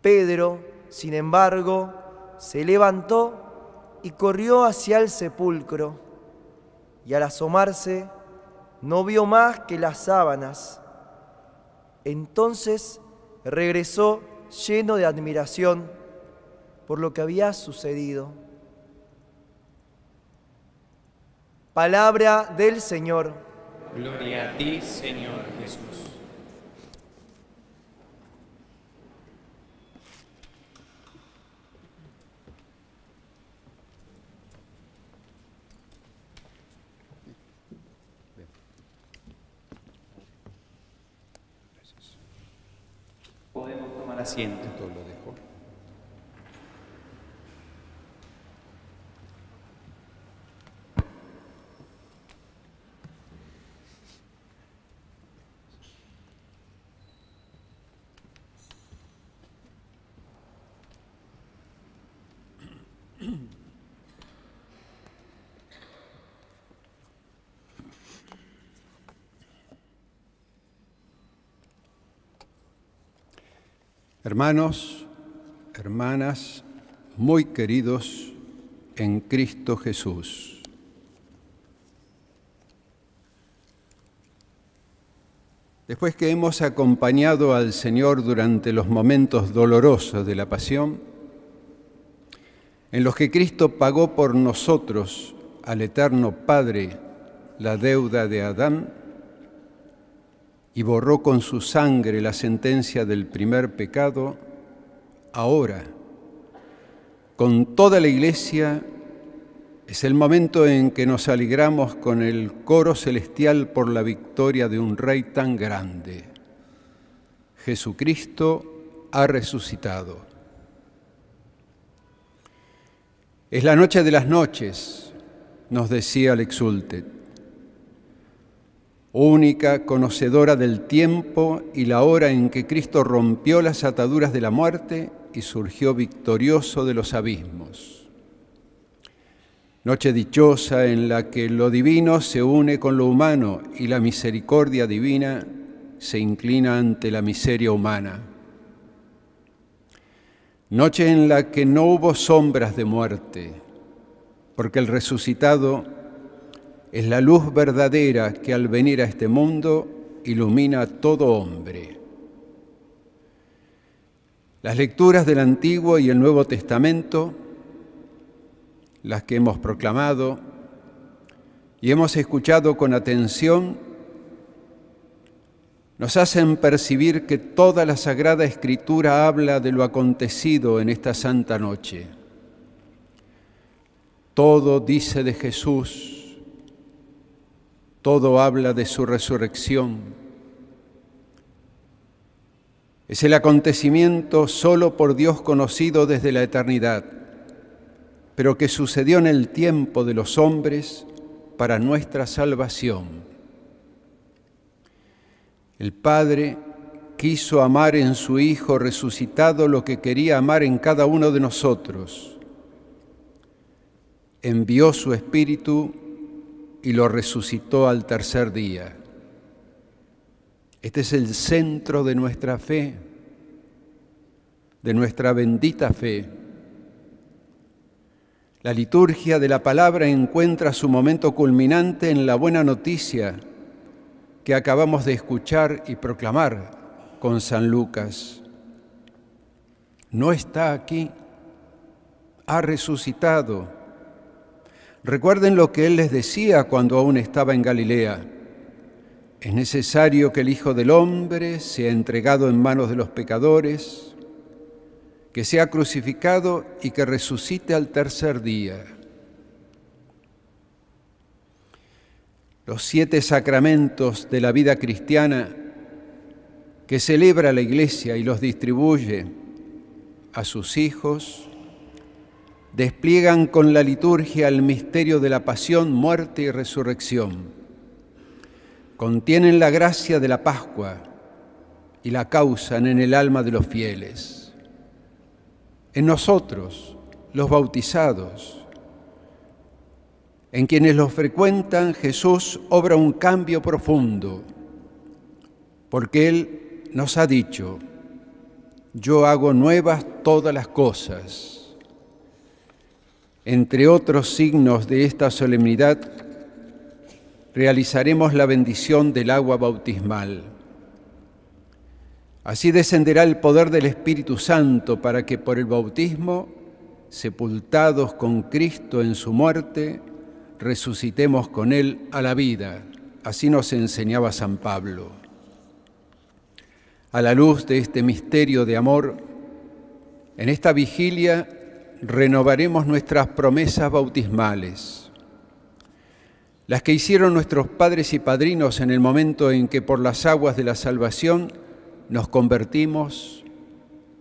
Pedro, sin embargo, se levantó y corrió hacia el sepulcro, y al asomarse no vio más que las sábanas. Entonces regresó lleno de admiración por lo que había sucedido. Palabra del Señor. Gloria a ti, Señor Jesús. Podemos tomar asiento. Esto lo dejo. Hermanos, hermanas, muy queridos en Cristo Jesús. Después que hemos acompañado al Señor durante los momentos dolorosos de la pasión, en los que Cristo pagó por nosotros al eterno Padre la deuda de Adán, y borró con su sangre la sentencia del primer pecado, ahora, con toda la iglesia, es el momento en que nos alegramos con el coro celestial por la victoria de un Rey tan grande. Jesucristo ha resucitado. Es la noche de las noches, nos decía el única conocedora del tiempo y la hora en que Cristo rompió las ataduras de la muerte y surgió victorioso de los abismos. Noche dichosa en la que lo divino se une con lo humano y la misericordia divina se inclina ante la miseria humana. Noche en la que no hubo sombras de muerte, porque el resucitado es la luz verdadera que al venir a este mundo ilumina a todo hombre. Las lecturas del Antiguo y el Nuevo Testamento, las que hemos proclamado y hemos escuchado con atención, nos hacen percibir que toda la Sagrada Escritura habla de lo acontecido en esta santa noche. Todo dice de Jesús, todo habla de su resurrección. Es el acontecimiento solo por Dios conocido desde la eternidad, pero que sucedió en el tiempo de los hombres para nuestra salvación. El Padre quiso amar en su Hijo resucitado lo que quería amar en cada uno de nosotros. Envió su Espíritu y lo resucitó al tercer día. Este es el centro de nuestra fe, de nuestra bendita fe. La liturgia de la palabra encuentra su momento culminante en la buena noticia que acabamos de escuchar y proclamar con San Lucas. No está aquí, ha resucitado. Recuerden lo que Él les decía cuando aún estaba en Galilea. Es necesario que el Hijo del Hombre sea entregado en manos de los pecadores, que sea crucificado y que resucite al tercer día. los siete sacramentos de la vida cristiana que celebra la Iglesia y los distribuye a sus hijos, despliegan con la liturgia el misterio de la pasión, muerte y resurrección. Contienen la gracia de la Pascua y la causan en el alma de los fieles. En nosotros, los bautizados, en quienes los frecuentan, Jesús obra un cambio profundo, porque Él nos ha dicho, yo hago nuevas todas las cosas. Entre otros signos de esta solemnidad, realizaremos la bendición del agua bautismal. Así descenderá el poder del Espíritu Santo para que por el bautismo, sepultados con Cristo en su muerte, resucitemos con Él a la vida. Así nos enseñaba San Pablo. A la luz de este misterio de amor, en esta vigilia renovaremos nuestras promesas bautismales, las que hicieron nuestros padres y padrinos en el momento en que por las aguas de la salvación nos convertimos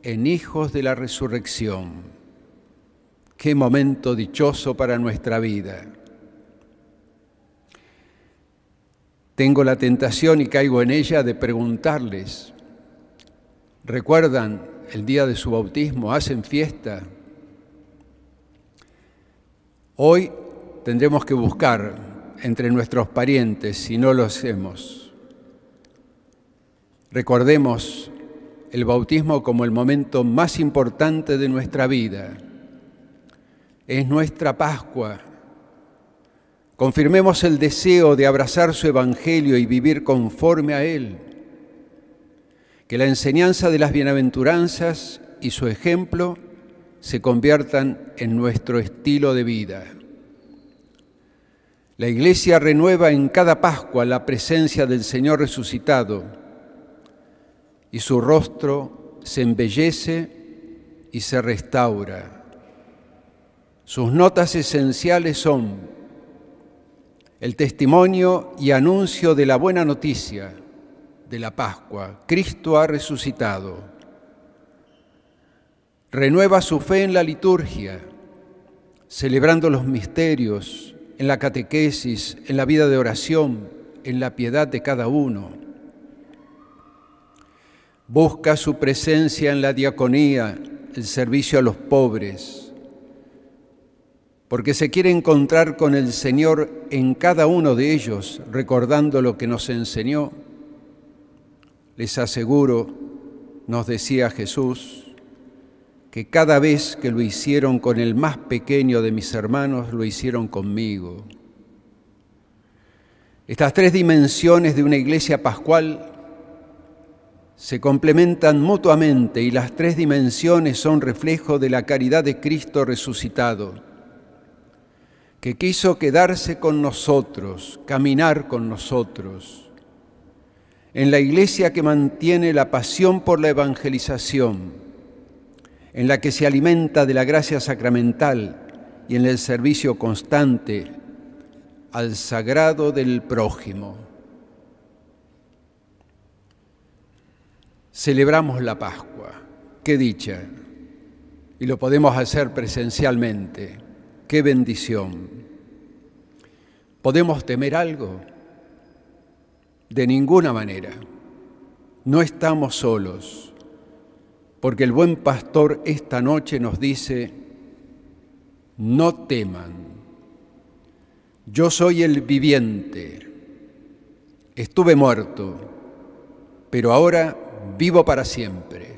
en hijos de la resurrección. Qué momento dichoso para nuestra vida. Tengo la tentación y caigo en ella de preguntarles, ¿recuerdan el día de su bautismo? ¿Hacen fiesta? Hoy tendremos que buscar entre nuestros parientes si no lo hacemos. Recordemos el bautismo como el momento más importante de nuestra vida. Es nuestra Pascua Confirmemos el deseo de abrazar su Evangelio y vivir conforme a Él. Que la enseñanza de las bienaventuranzas y su ejemplo se conviertan en nuestro estilo de vida. La Iglesia renueva en cada Pascua la presencia del Señor resucitado y su rostro se embellece y se restaura. Sus notas esenciales son el testimonio y anuncio de la buena noticia de la Pascua. Cristo ha resucitado. Renueva su fe en la liturgia, celebrando los misterios en la catequesis, en la vida de oración, en la piedad de cada uno. Busca su presencia en la diaconía, el servicio a los pobres, porque se quiere encontrar con el Señor en cada uno de ellos, recordando lo que nos enseñó. Les aseguro, nos decía Jesús, que cada vez que lo hicieron con el más pequeño de mis hermanos, lo hicieron conmigo. Estas tres dimensiones de una iglesia pascual se complementan mutuamente y las tres dimensiones son reflejo de la caridad de Cristo resucitado, que quiso quedarse con nosotros, caminar con nosotros, en la iglesia que mantiene la pasión por la evangelización en la que se alimenta de la gracia sacramental y en el servicio constante al sagrado del prójimo. Celebramos la Pascua, qué dicha, y lo podemos hacer presencialmente, qué bendición. ¿Podemos temer algo? De ninguna manera. No estamos solos porque el buen pastor esta noche nos dice, no teman, yo soy el viviente, estuve muerto, pero ahora vivo para siempre.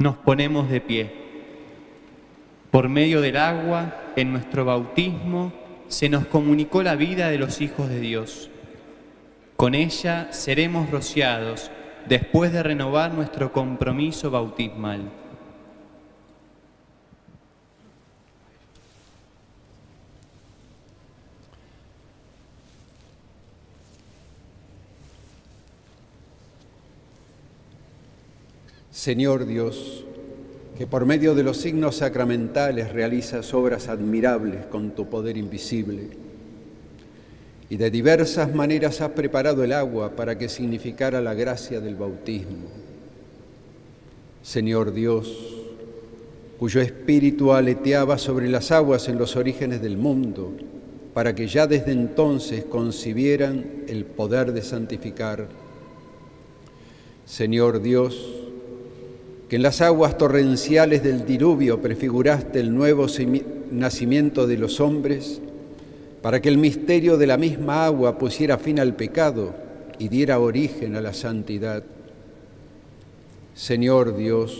Nos ponemos de pie. Por medio del agua, en nuestro bautismo, se nos comunicó la vida de los hijos de Dios. Con ella seremos rociados después de renovar nuestro compromiso bautismal. Señor Dios, que por medio de los signos sacramentales realizas obras admirables con tu poder invisible, y de diversas maneras has preparado el agua para que significara la gracia del bautismo. Señor Dios, cuyo espíritu aleteaba sobre las aguas en los orígenes del mundo, para que ya desde entonces concibieran el poder de santificar. Señor Dios, que en las aguas torrenciales del diluvio prefiguraste el nuevo nacimiento de los hombres, para que el misterio de la misma agua pusiera fin al pecado y diera origen a la santidad. Señor Dios,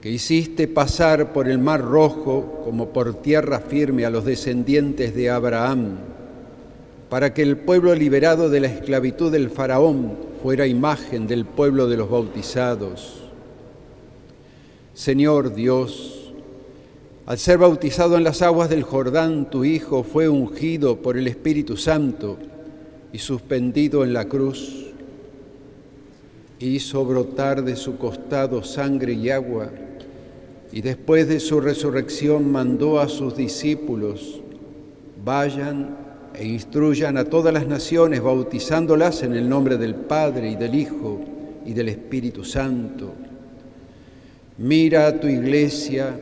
que hiciste pasar por el mar rojo como por tierra firme a los descendientes de Abraham, para que el pueblo liberado de la esclavitud del faraón fuera imagen del pueblo de los bautizados Señor Dios, al ser bautizado en las aguas del Jordán, tu Hijo fue ungido por el Espíritu Santo y suspendido en la cruz. Hizo brotar de su costado sangre y agua, y después de su resurrección mandó a sus discípulos, vayan e instruyan a todas las naciones, bautizándolas en el nombre del Padre y del Hijo y del Espíritu Santo Mira a tu iglesia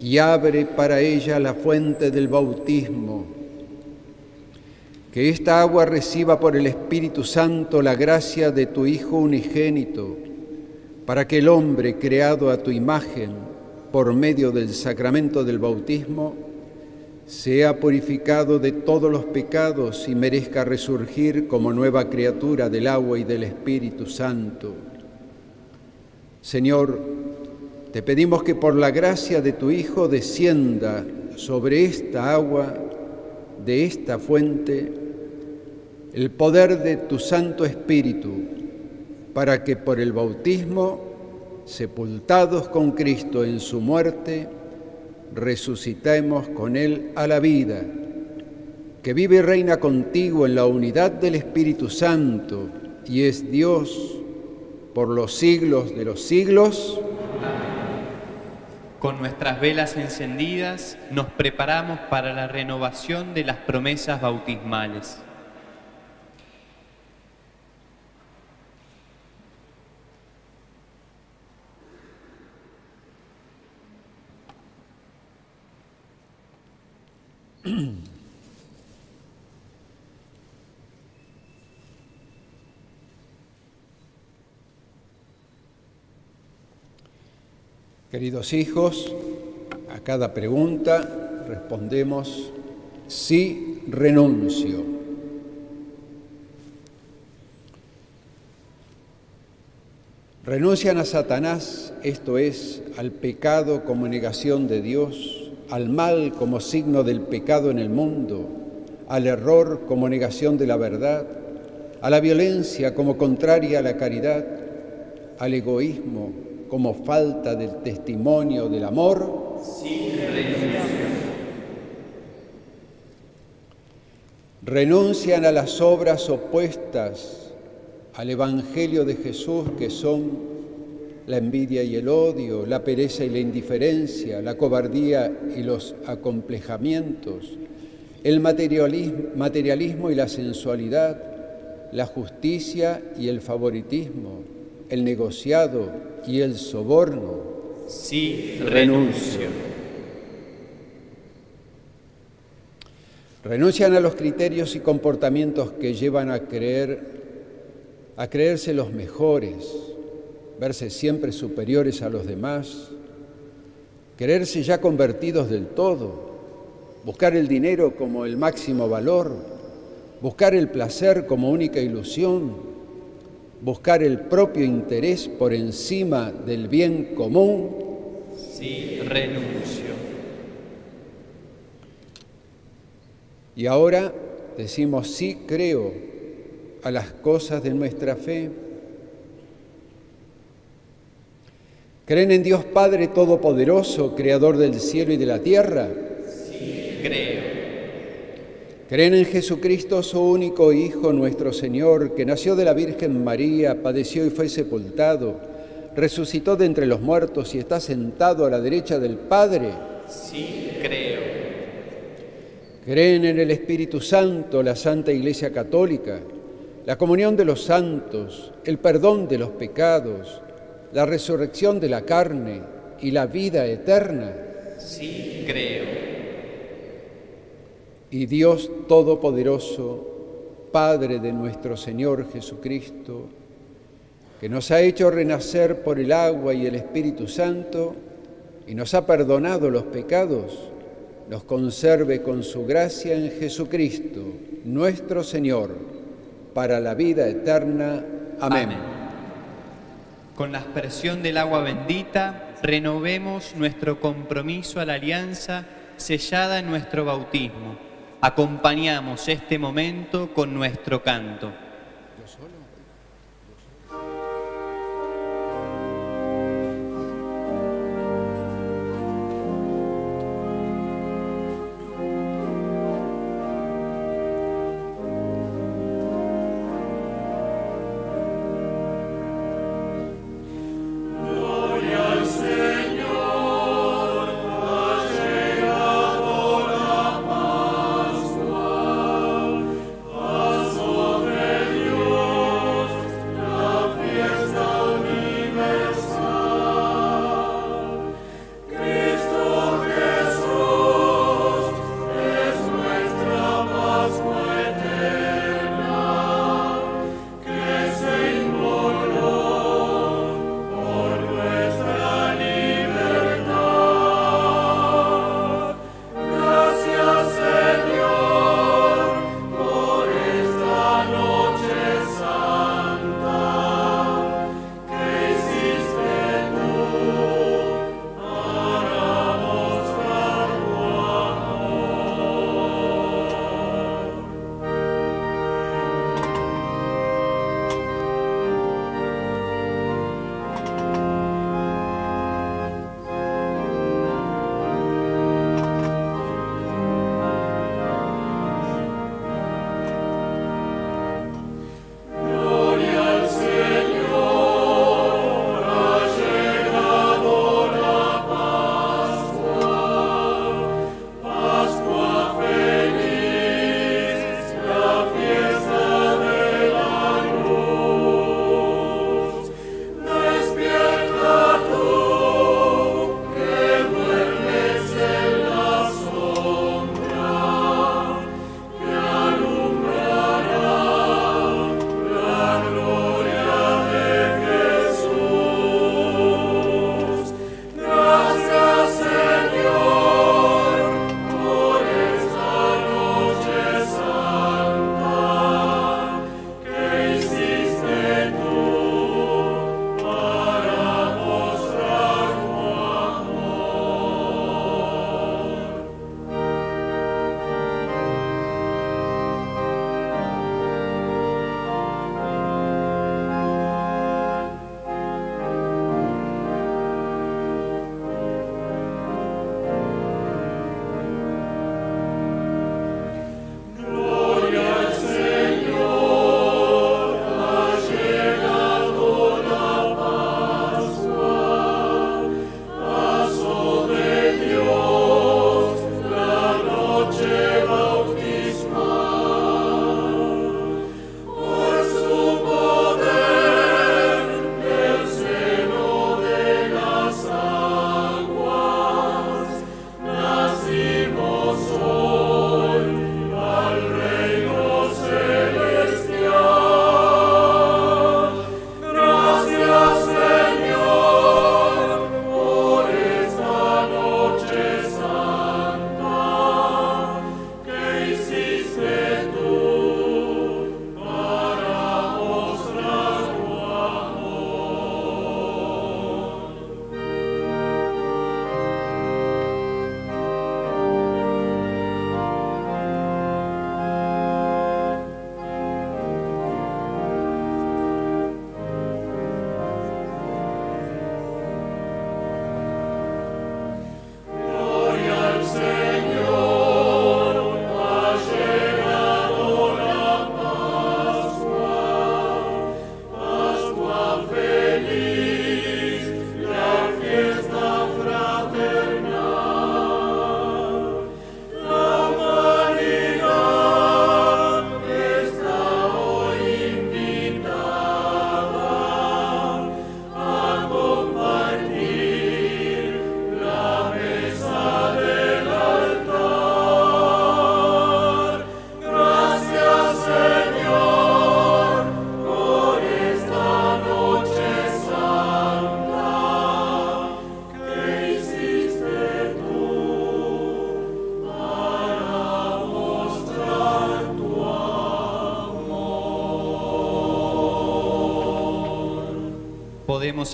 y abre para ella la fuente del bautismo. Que esta agua reciba por el Espíritu Santo la gracia de tu Hijo unigénito, para que el hombre creado a tu imagen por medio del sacramento del bautismo sea purificado de todos los pecados y merezca resurgir como nueva criatura del agua y del Espíritu Santo. Señor, te pedimos que por la gracia de tu Hijo descienda sobre esta agua de esta fuente el poder de tu Santo Espíritu, para que por el bautismo, sepultados con Cristo en su muerte, resucitemos con Él a la vida, que vive y reina contigo en la unidad del Espíritu Santo y es Dios por los siglos de los siglos. Con nuestras velas encendidas nos preparamos para la renovación de las promesas bautismales. Queridos hijos, a cada pregunta respondemos sí renuncio. Renuncian a Satanás, esto es, al pecado como negación de Dios, al mal como signo del pecado en el mundo, al error como negación de la verdad, a la violencia como contraria a la caridad, al egoísmo como falta del testimonio del amor? Sí, renuncian a las obras opuestas al Evangelio de Jesús que son la envidia y el odio, la pereza y la indiferencia, la cobardía y los acomplejamientos, el materialismo y la sensualidad, la justicia y el favoritismo, el negociado y el soborno. Sí, renuncio. Renuncian a los criterios y comportamientos que llevan a creer a creerse los mejores, verse siempre superiores a los demás, creerse ya convertidos del todo, buscar el dinero como el máximo valor, buscar el placer como única ilusión, buscar el propio interés por encima del bien común? Sí, renuncio. Y ahora decimos sí creo a las cosas de nuestra fe. ¿Creen en Dios Padre Todopoderoso, Creador del cielo y de la tierra? Sí, creo. Creen en Jesucristo, su único Hijo, nuestro Señor, que nació de la Virgen María, padeció y fue sepultado, resucitó de entre los muertos y está sentado a la derecha del Padre. Sí, creo. Creen en el Espíritu Santo, la Santa Iglesia Católica, la comunión de los santos, el perdón de los pecados, la resurrección de la carne y la vida eterna. Sí, creo y Dios Todopoderoso, Padre de nuestro Señor Jesucristo, que nos ha hecho renacer por el agua y el Espíritu Santo y nos ha perdonado los pecados, nos conserve con su gracia en Jesucristo, nuestro Señor, para la vida eterna. Amén. Amén. Con la aspersión del agua bendita, renovemos nuestro compromiso a la alianza sellada en nuestro bautismo acompañamos este momento con nuestro canto.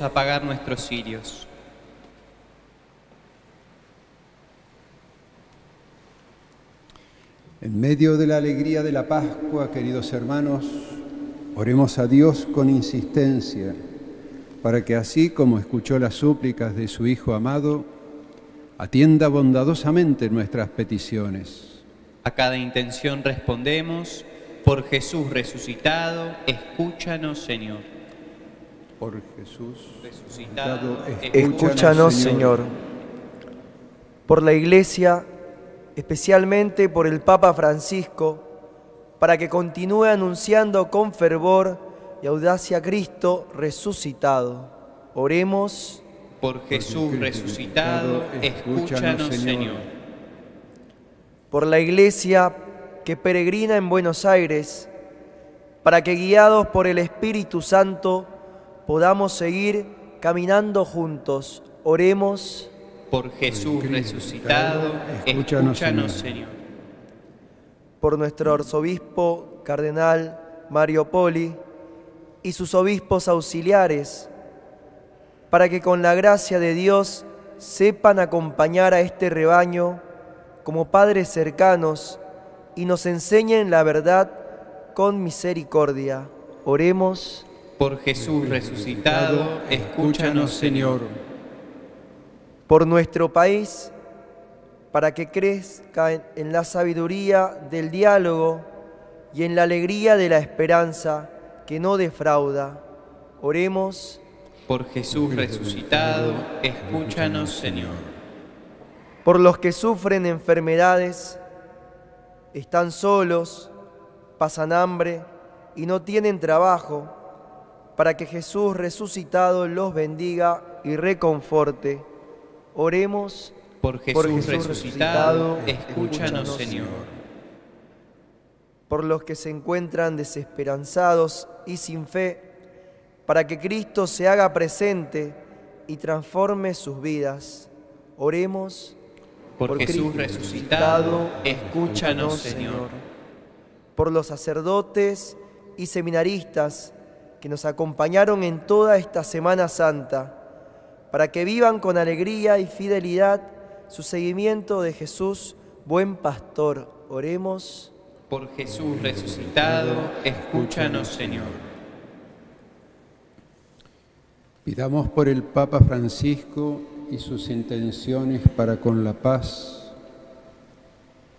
Apagar nuestros cirios. En medio de la alegría de la Pascua, queridos hermanos, oremos a Dios con insistencia, para que así como escuchó las súplicas de su Hijo amado, atienda bondadosamente nuestras peticiones. A cada intención respondemos, por Jesús resucitado, escúchanos Señor. Resucitado, escúchanos Señor. Por la Iglesia, especialmente por el Papa Francisco, para que continúe anunciando con fervor y audacia a Cristo resucitado. Oremos. Por Jesús resucitado, escúchanos Señor. Por la Iglesia que peregrina en Buenos Aires, para que guiados por el Espíritu Santo podamos seguir caminando juntos. Oremos por Jesús resucitado, escúchanos, Señor. Por nuestro arzobispo cardenal Mario Poli y sus obispos auxiliares, para que con la gracia de Dios sepan acompañar a este rebaño como padres cercanos y nos enseñen la verdad con misericordia. Oremos. Por Jesús resucitado, escúchanos, Señor por nuestro país, para que crezca en la sabiduría del diálogo y en la alegría de la esperanza que no defrauda. Oremos. Por Jesús resucitado, escúchanos, Señor. Por los que sufren enfermedades, están solos, pasan hambre y no tienen trabajo, para que Jesús resucitado los bendiga y reconforte Oremos por Jesús, resucitado, escúchanos Señor. Por los que se encuentran desesperanzados y sin fe, para que Cristo se haga presente y transforme sus vidas. Oremos por, Jesús resucitado, escúchanos Señor. Por los sacerdotes y seminaristas que nos acompañaron en toda esta Semana Santa para que vivan con alegría y fidelidad su seguimiento de Jesús, buen pastor. Oremos. Por Jesús resucitado, escúchanos Señor. Pidamos por el Papa Francisco y sus intenciones para con la paz,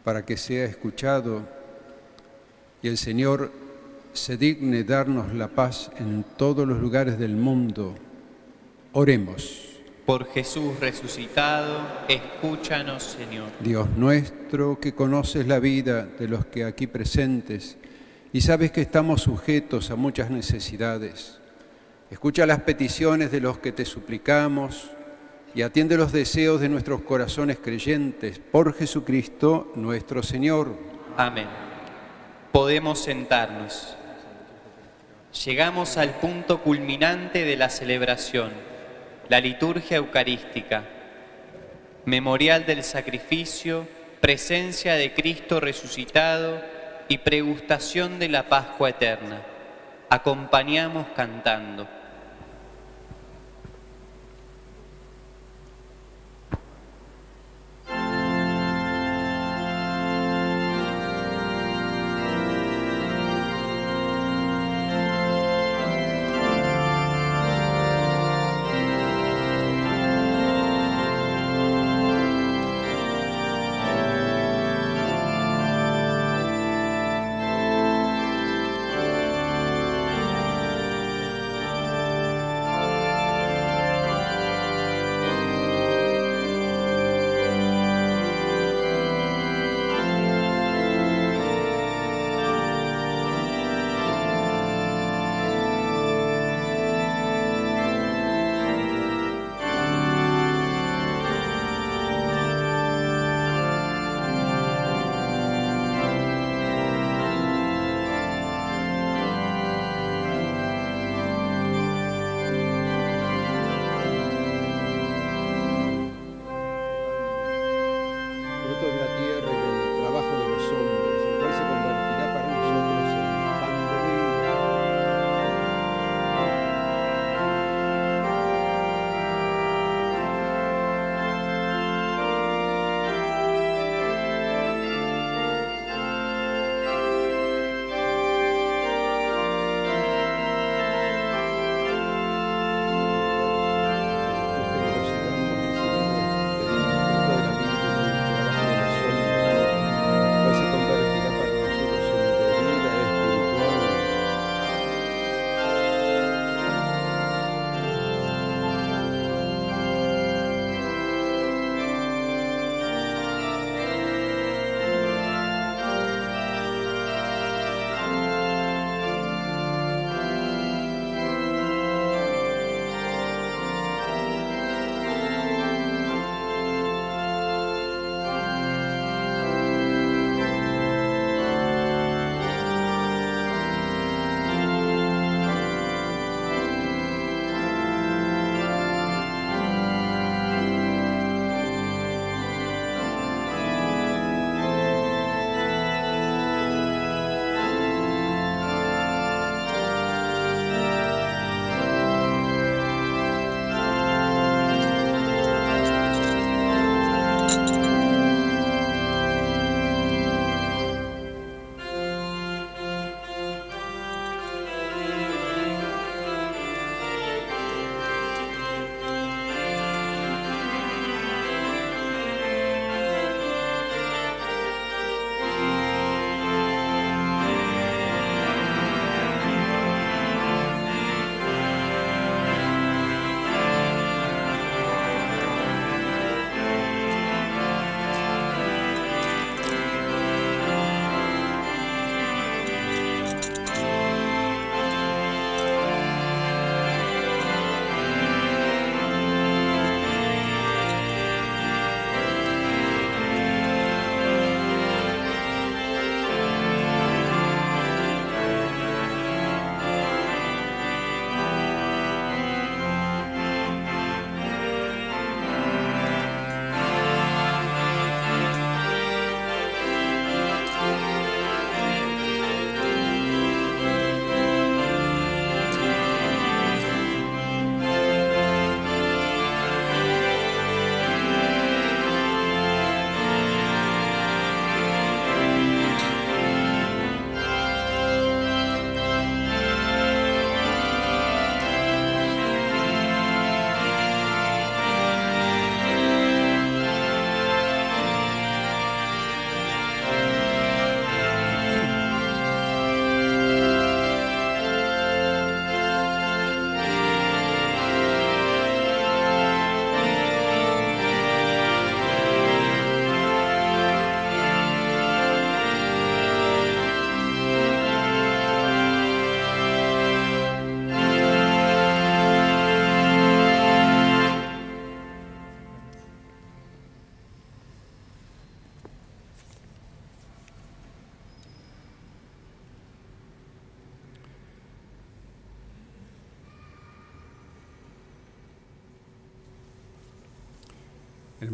para que sea escuchado y el Señor se digne darnos la paz en todos los lugares del mundo Oremos. Por Jesús resucitado, escúchanos, Señor. Dios nuestro, que conoces la vida de los que aquí presentes y sabes que estamos sujetos a muchas necesidades, escucha las peticiones de los que te suplicamos y atiende los deseos de nuestros corazones creyentes por Jesucristo nuestro Señor. Amén. Podemos sentarnos. Llegamos al punto culminante de la celebración la liturgia eucarística, memorial del sacrificio, presencia de Cristo resucitado y pregustación de la Pascua eterna. Acompañamos cantando.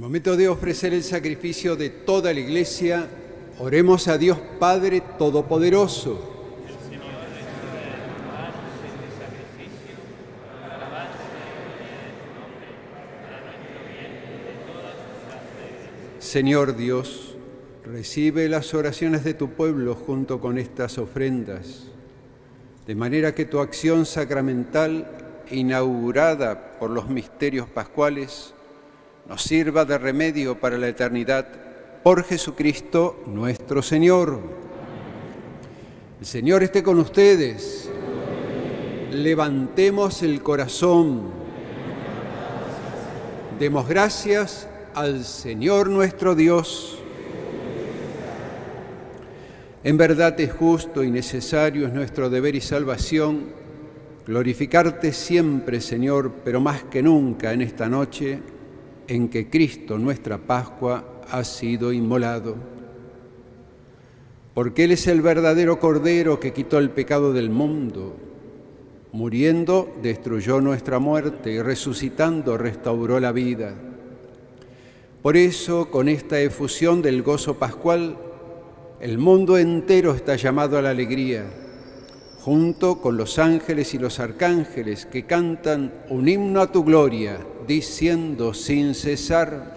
Momento de ofrecer el sacrificio de toda la iglesia, oremos a Dios Padre Todopoderoso. Señor Dios, recibe las oraciones de tu pueblo junto con estas ofrendas, de manera que tu acción sacramental, inaugurada por los misterios pascuales, nos sirva de remedio para la eternidad por Jesucristo nuestro Señor. El Señor esté con ustedes. Levantemos el corazón. Demos gracias al Señor nuestro Dios. En verdad es justo y necesario, es nuestro deber y salvación, glorificarte siempre, Señor, pero más que nunca en esta noche en que Cristo, nuestra Pascua, ha sido inmolado. Porque Él es el verdadero Cordero que quitó el pecado del mundo. Muriendo, destruyó nuestra muerte y resucitando, restauró la vida. Por eso, con esta efusión del gozo pascual, el mundo entero está llamado a la alegría, junto con los ángeles y los arcángeles que cantan un himno a tu gloria diciendo sin cesar,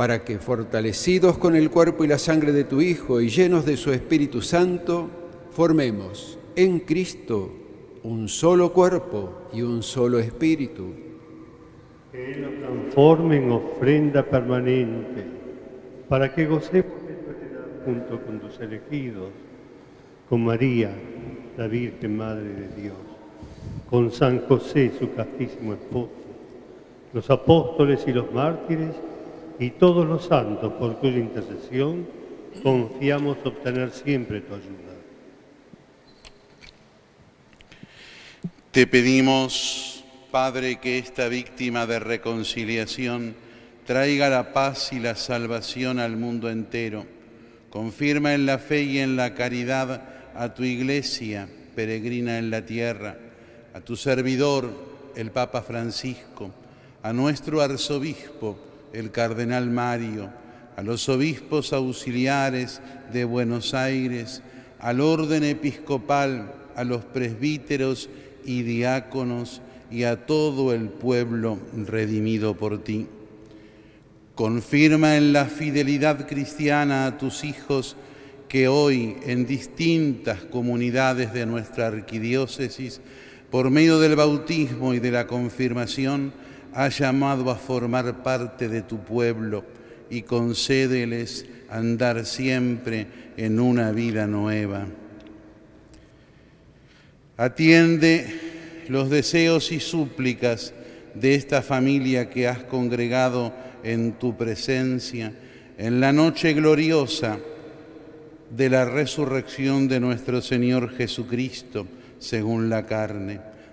para que, fortalecidos con el cuerpo y la sangre de tu Hijo y llenos de su Espíritu Santo, formemos en Cristo un solo cuerpo y un solo espíritu. Que nos transforme en ofrenda permanente, para que gocemos de tu junto con tus elegidos, con María, la Virgen Madre de Dios, con San José, su castísimo esposo, los apóstoles y los mártires, y todos los santos por cuya intercesión confiamos obtener siempre tu ayuda. Te pedimos, Padre, que esta víctima de reconciliación traiga la paz y la salvación al mundo entero. Confirma en la fe y en la caridad a tu iglesia peregrina en la tierra, a tu servidor, el Papa Francisco, a nuestro arzobispo, el Cardenal Mario, a los obispos auxiliares de Buenos Aires, al orden episcopal, a los presbíteros y diáconos y a todo el pueblo redimido por ti. Confirma en la fidelidad cristiana a tus hijos que hoy en distintas comunidades de nuestra arquidiócesis, por medio del bautismo y de la confirmación, ha llamado a formar parte de tu pueblo y concédeles andar siempre en una vida nueva. Atiende los deseos y súplicas de esta familia que has congregado en tu presencia en la noche gloriosa de la resurrección de nuestro Señor Jesucristo según la carne.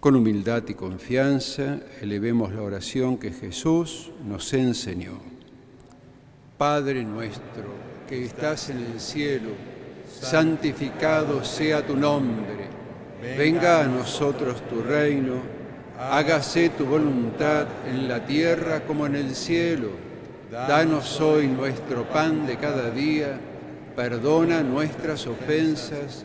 Con humildad y confianza elevemos la oración que Jesús nos enseñó. Padre nuestro que estás en el cielo, santificado sea tu nombre, venga a nosotros tu reino, hágase tu voluntad en la tierra como en el cielo. Danos hoy nuestro pan de cada día, perdona nuestras ofensas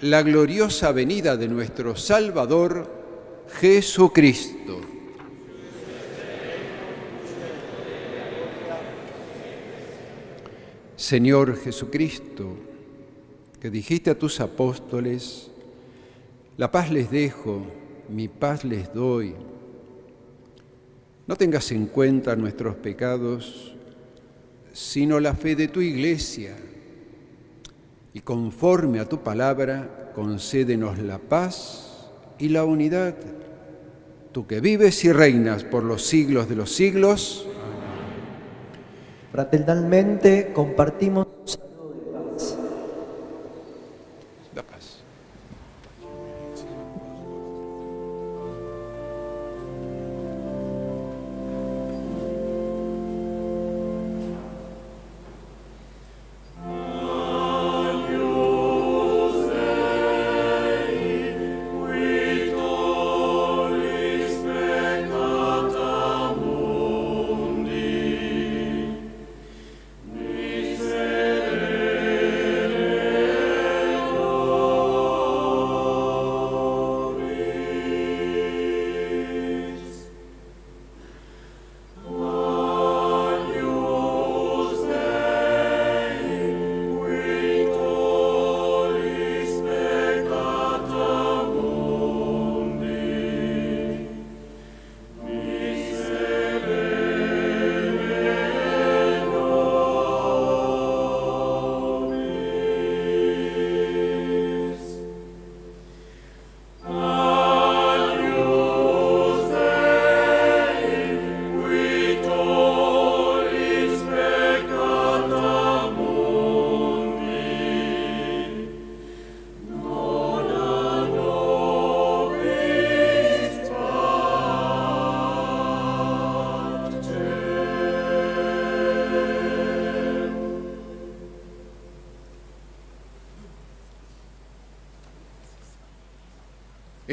la gloriosa venida de nuestro Salvador Jesucristo. Señor Jesucristo, que dijiste a tus apóstoles, la paz les dejo, mi paz les doy. No tengas en cuenta nuestros pecados, sino la fe de tu iglesia y conforme a tu palabra, concédenos la paz y la unidad. Tú que vives y reinas por los siglos de los siglos. Fraternalmente compartimos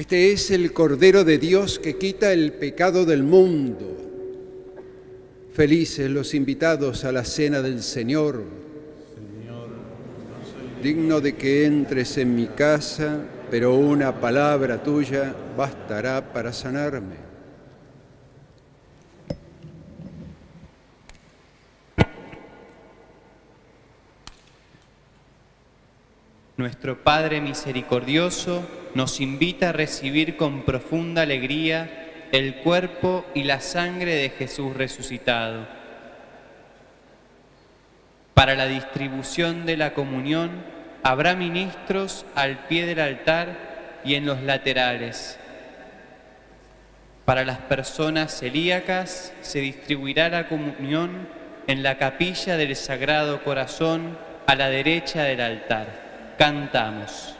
Este es el Cordero de Dios que quita el pecado del mundo. Felices los invitados a la cena del Señor. Digno de que entres en mi casa, pero una palabra tuya bastará para sanarme. Nuestro Padre misericordioso nos invita a recibir con profunda alegría el cuerpo y la sangre de Jesús resucitado. Para la distribución de la comunión habrá ministros al pie del altar y en los laterales. Para las personas celíacas se distribuirá la comunión en la capilla del Sagrado Corazón a la derecha del altar. Cantamos.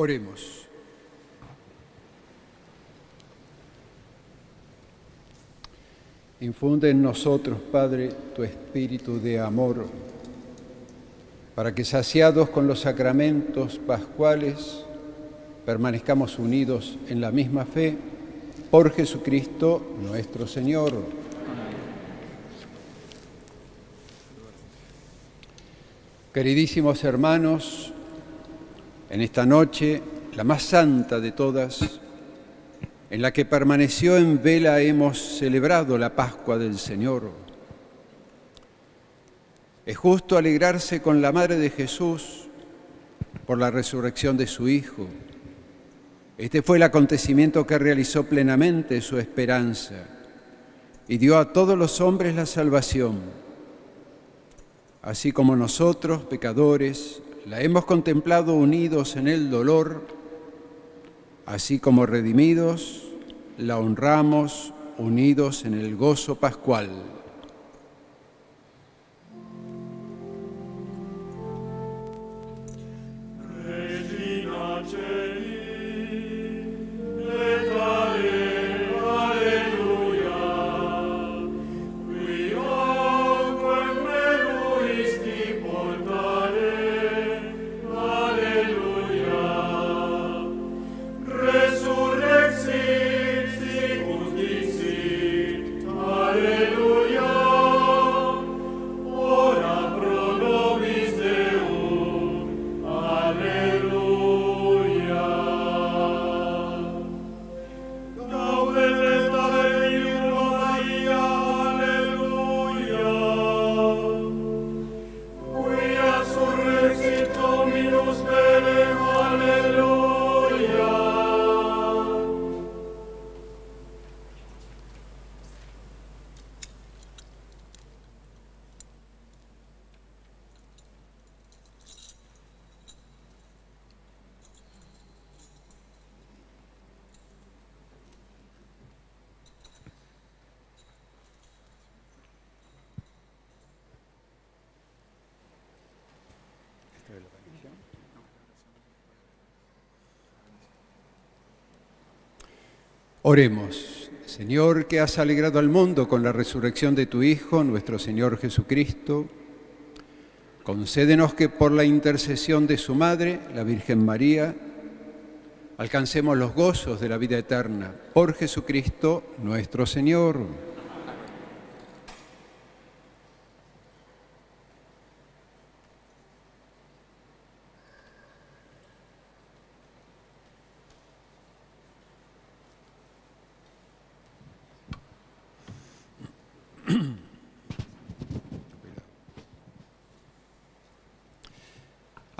Oremos. Infunde en nosotros, Padre, tu espíritu de amor, para que saciados con los sacramentos pascuales, permanezcamos unidos en la misma fe por Jesucristo nuestro Señor. Queridísimos hermanos, en esta noche, la más santa de todas, en la que permaneció en vela hemos celebrado la Pascua del Señor. Es justo alegrarse con la Madre de Jesús por la resurrección de su Hijo. Este fue el acontecimiento que realizó plenamente su esperanza y dio a todos los hombres la salvación. Así como nosotros, pecadores, la hemos contemplado unidos en el dolor, así como redimidos, la honramos unidos en el gozo pascual. Oremos, Señor, que has alegrado al mundo con la resurrección de tu Hijo, nuestro Señor Jesucristo. Concédenos que por la intercesión de su Madre, la Virgen María, alcancemos los gozos de la vida eterna. Por Jesucristo nuestro Señor.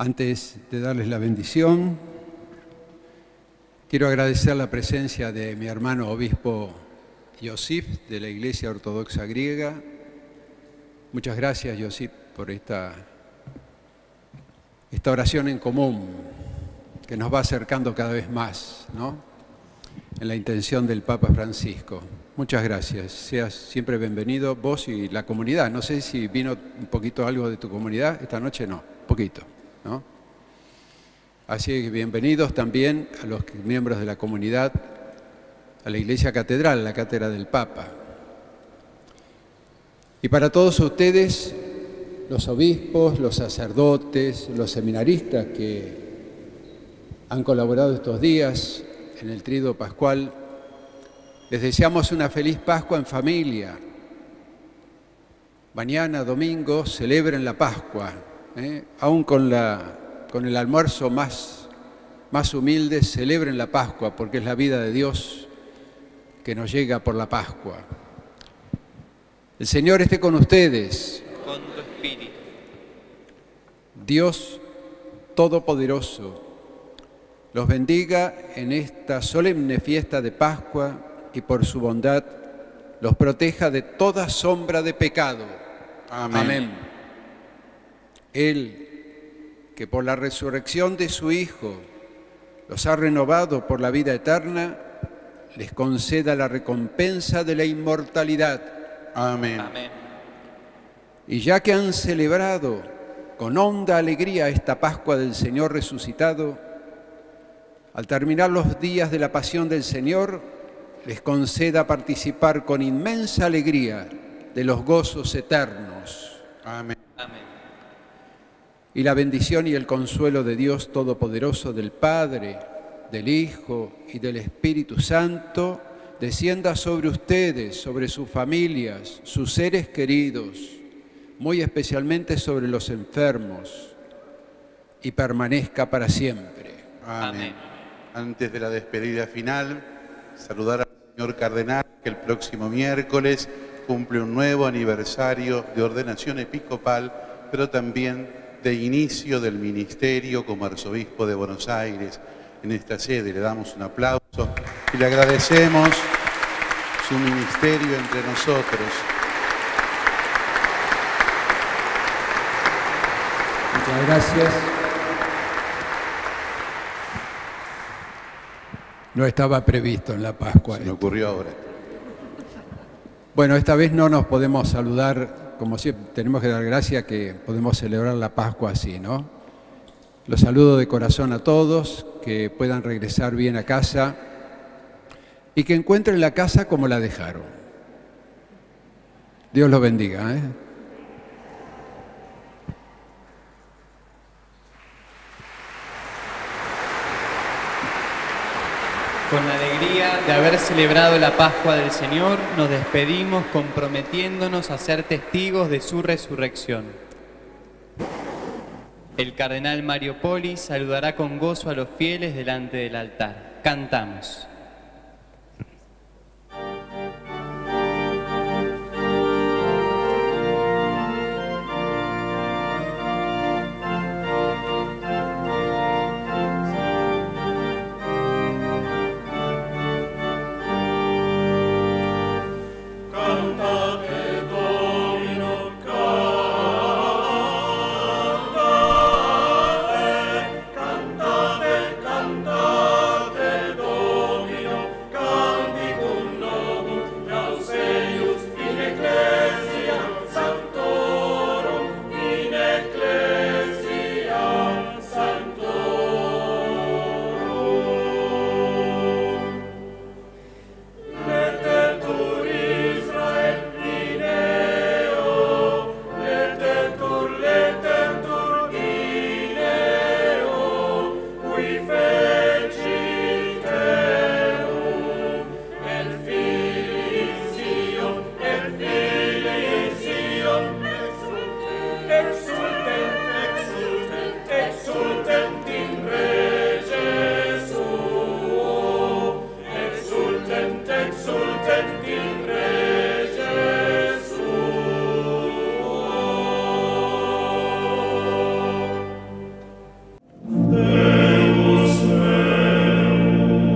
Antes de darles la bendición, quiero agradecer la presencia de mi hermano obispo Josip de la Iglesia Ortodoxa Griega. Muchas gracias, Josip, por esta, esta oración en común que nos va acercando cada vez más, ¿no? En la intención del Papa Francisco. Muchas gracias. Seas siempre bienvenido, vos y la comunidad. No sé si vino un poquito algo de tu comunidad. Esta noche no, poquito. Así que bienvenidos también a los miembros de la comunidad, a la Iglesia Catedral, la Cátedra del Papa. Y para todos ustedes, los obispos, los sacerdotes, los seminaristas que han colaborado estos días en el Trido Pascual, les deseamos una feliz Pascua en familia. Mañana, domingo, celebren la Pascua, ¿eh? aún con, la, con el almuerzo más, más humilde, celebren la Pascua, porque es la vida de Dios que nos llega por la Pascua. El Señor esté con ustedes. Con tu espíritu. Dios Todopoderoso los bendiga en esta solemne fiesta de Pascua y por su bondad los proteja de toda sombra de pecado. Amén. Él, que por la resurrección de su Hijo los ha renovado por la vida eterna, les conceda la recompensa de la inmortalidad. Amén. Y ya que han celebrado con honda alegría esta Pascua del Señor resucitado, Al terminar los días de la pasión del Señor, les conceda participar con inmensa alegría de los gozos eternos. Amén. Y la bendición y el consuelo de Dios Todopoderoso, del Padre, del Hijo y del Espíritu Santo, descienda sobre ustedes, sobre sus familias, sus seres queridos, muy especialmente sobre los enfermos, y permanezca para siempre. Amén. Antes de la despedida final, saludar al señor cardenal que el próximo miércoles cumple un nuevo aniversario de ordenación episcopal, pero también de inicio del ministerio como arzobispo de Buenos Aires en esta sede. Le damos un aplauso y le agradecemos su ministerio entre nosotros. Muchas gracias. No estaba previsto en la Pascua. Se me ocurrió ahora. Bueno, esta vez no nos podemos saludar, como siempre, tenemos que dar gracias que podemos celebrar la Pascua así, ¿no? Los saludo de corazón a todos, que puedan regresar bien a casa y que encuentren la casa como la dejaron. Dios los bendiga. ¿eh? Alegría de haber celebrado la Pascua del Señor, nos despedimos comprometiéndonos a ser testigos de su resurrección. El cardenal Mario Poli saludará con gozo a los fieles delante del altar. Cantamos.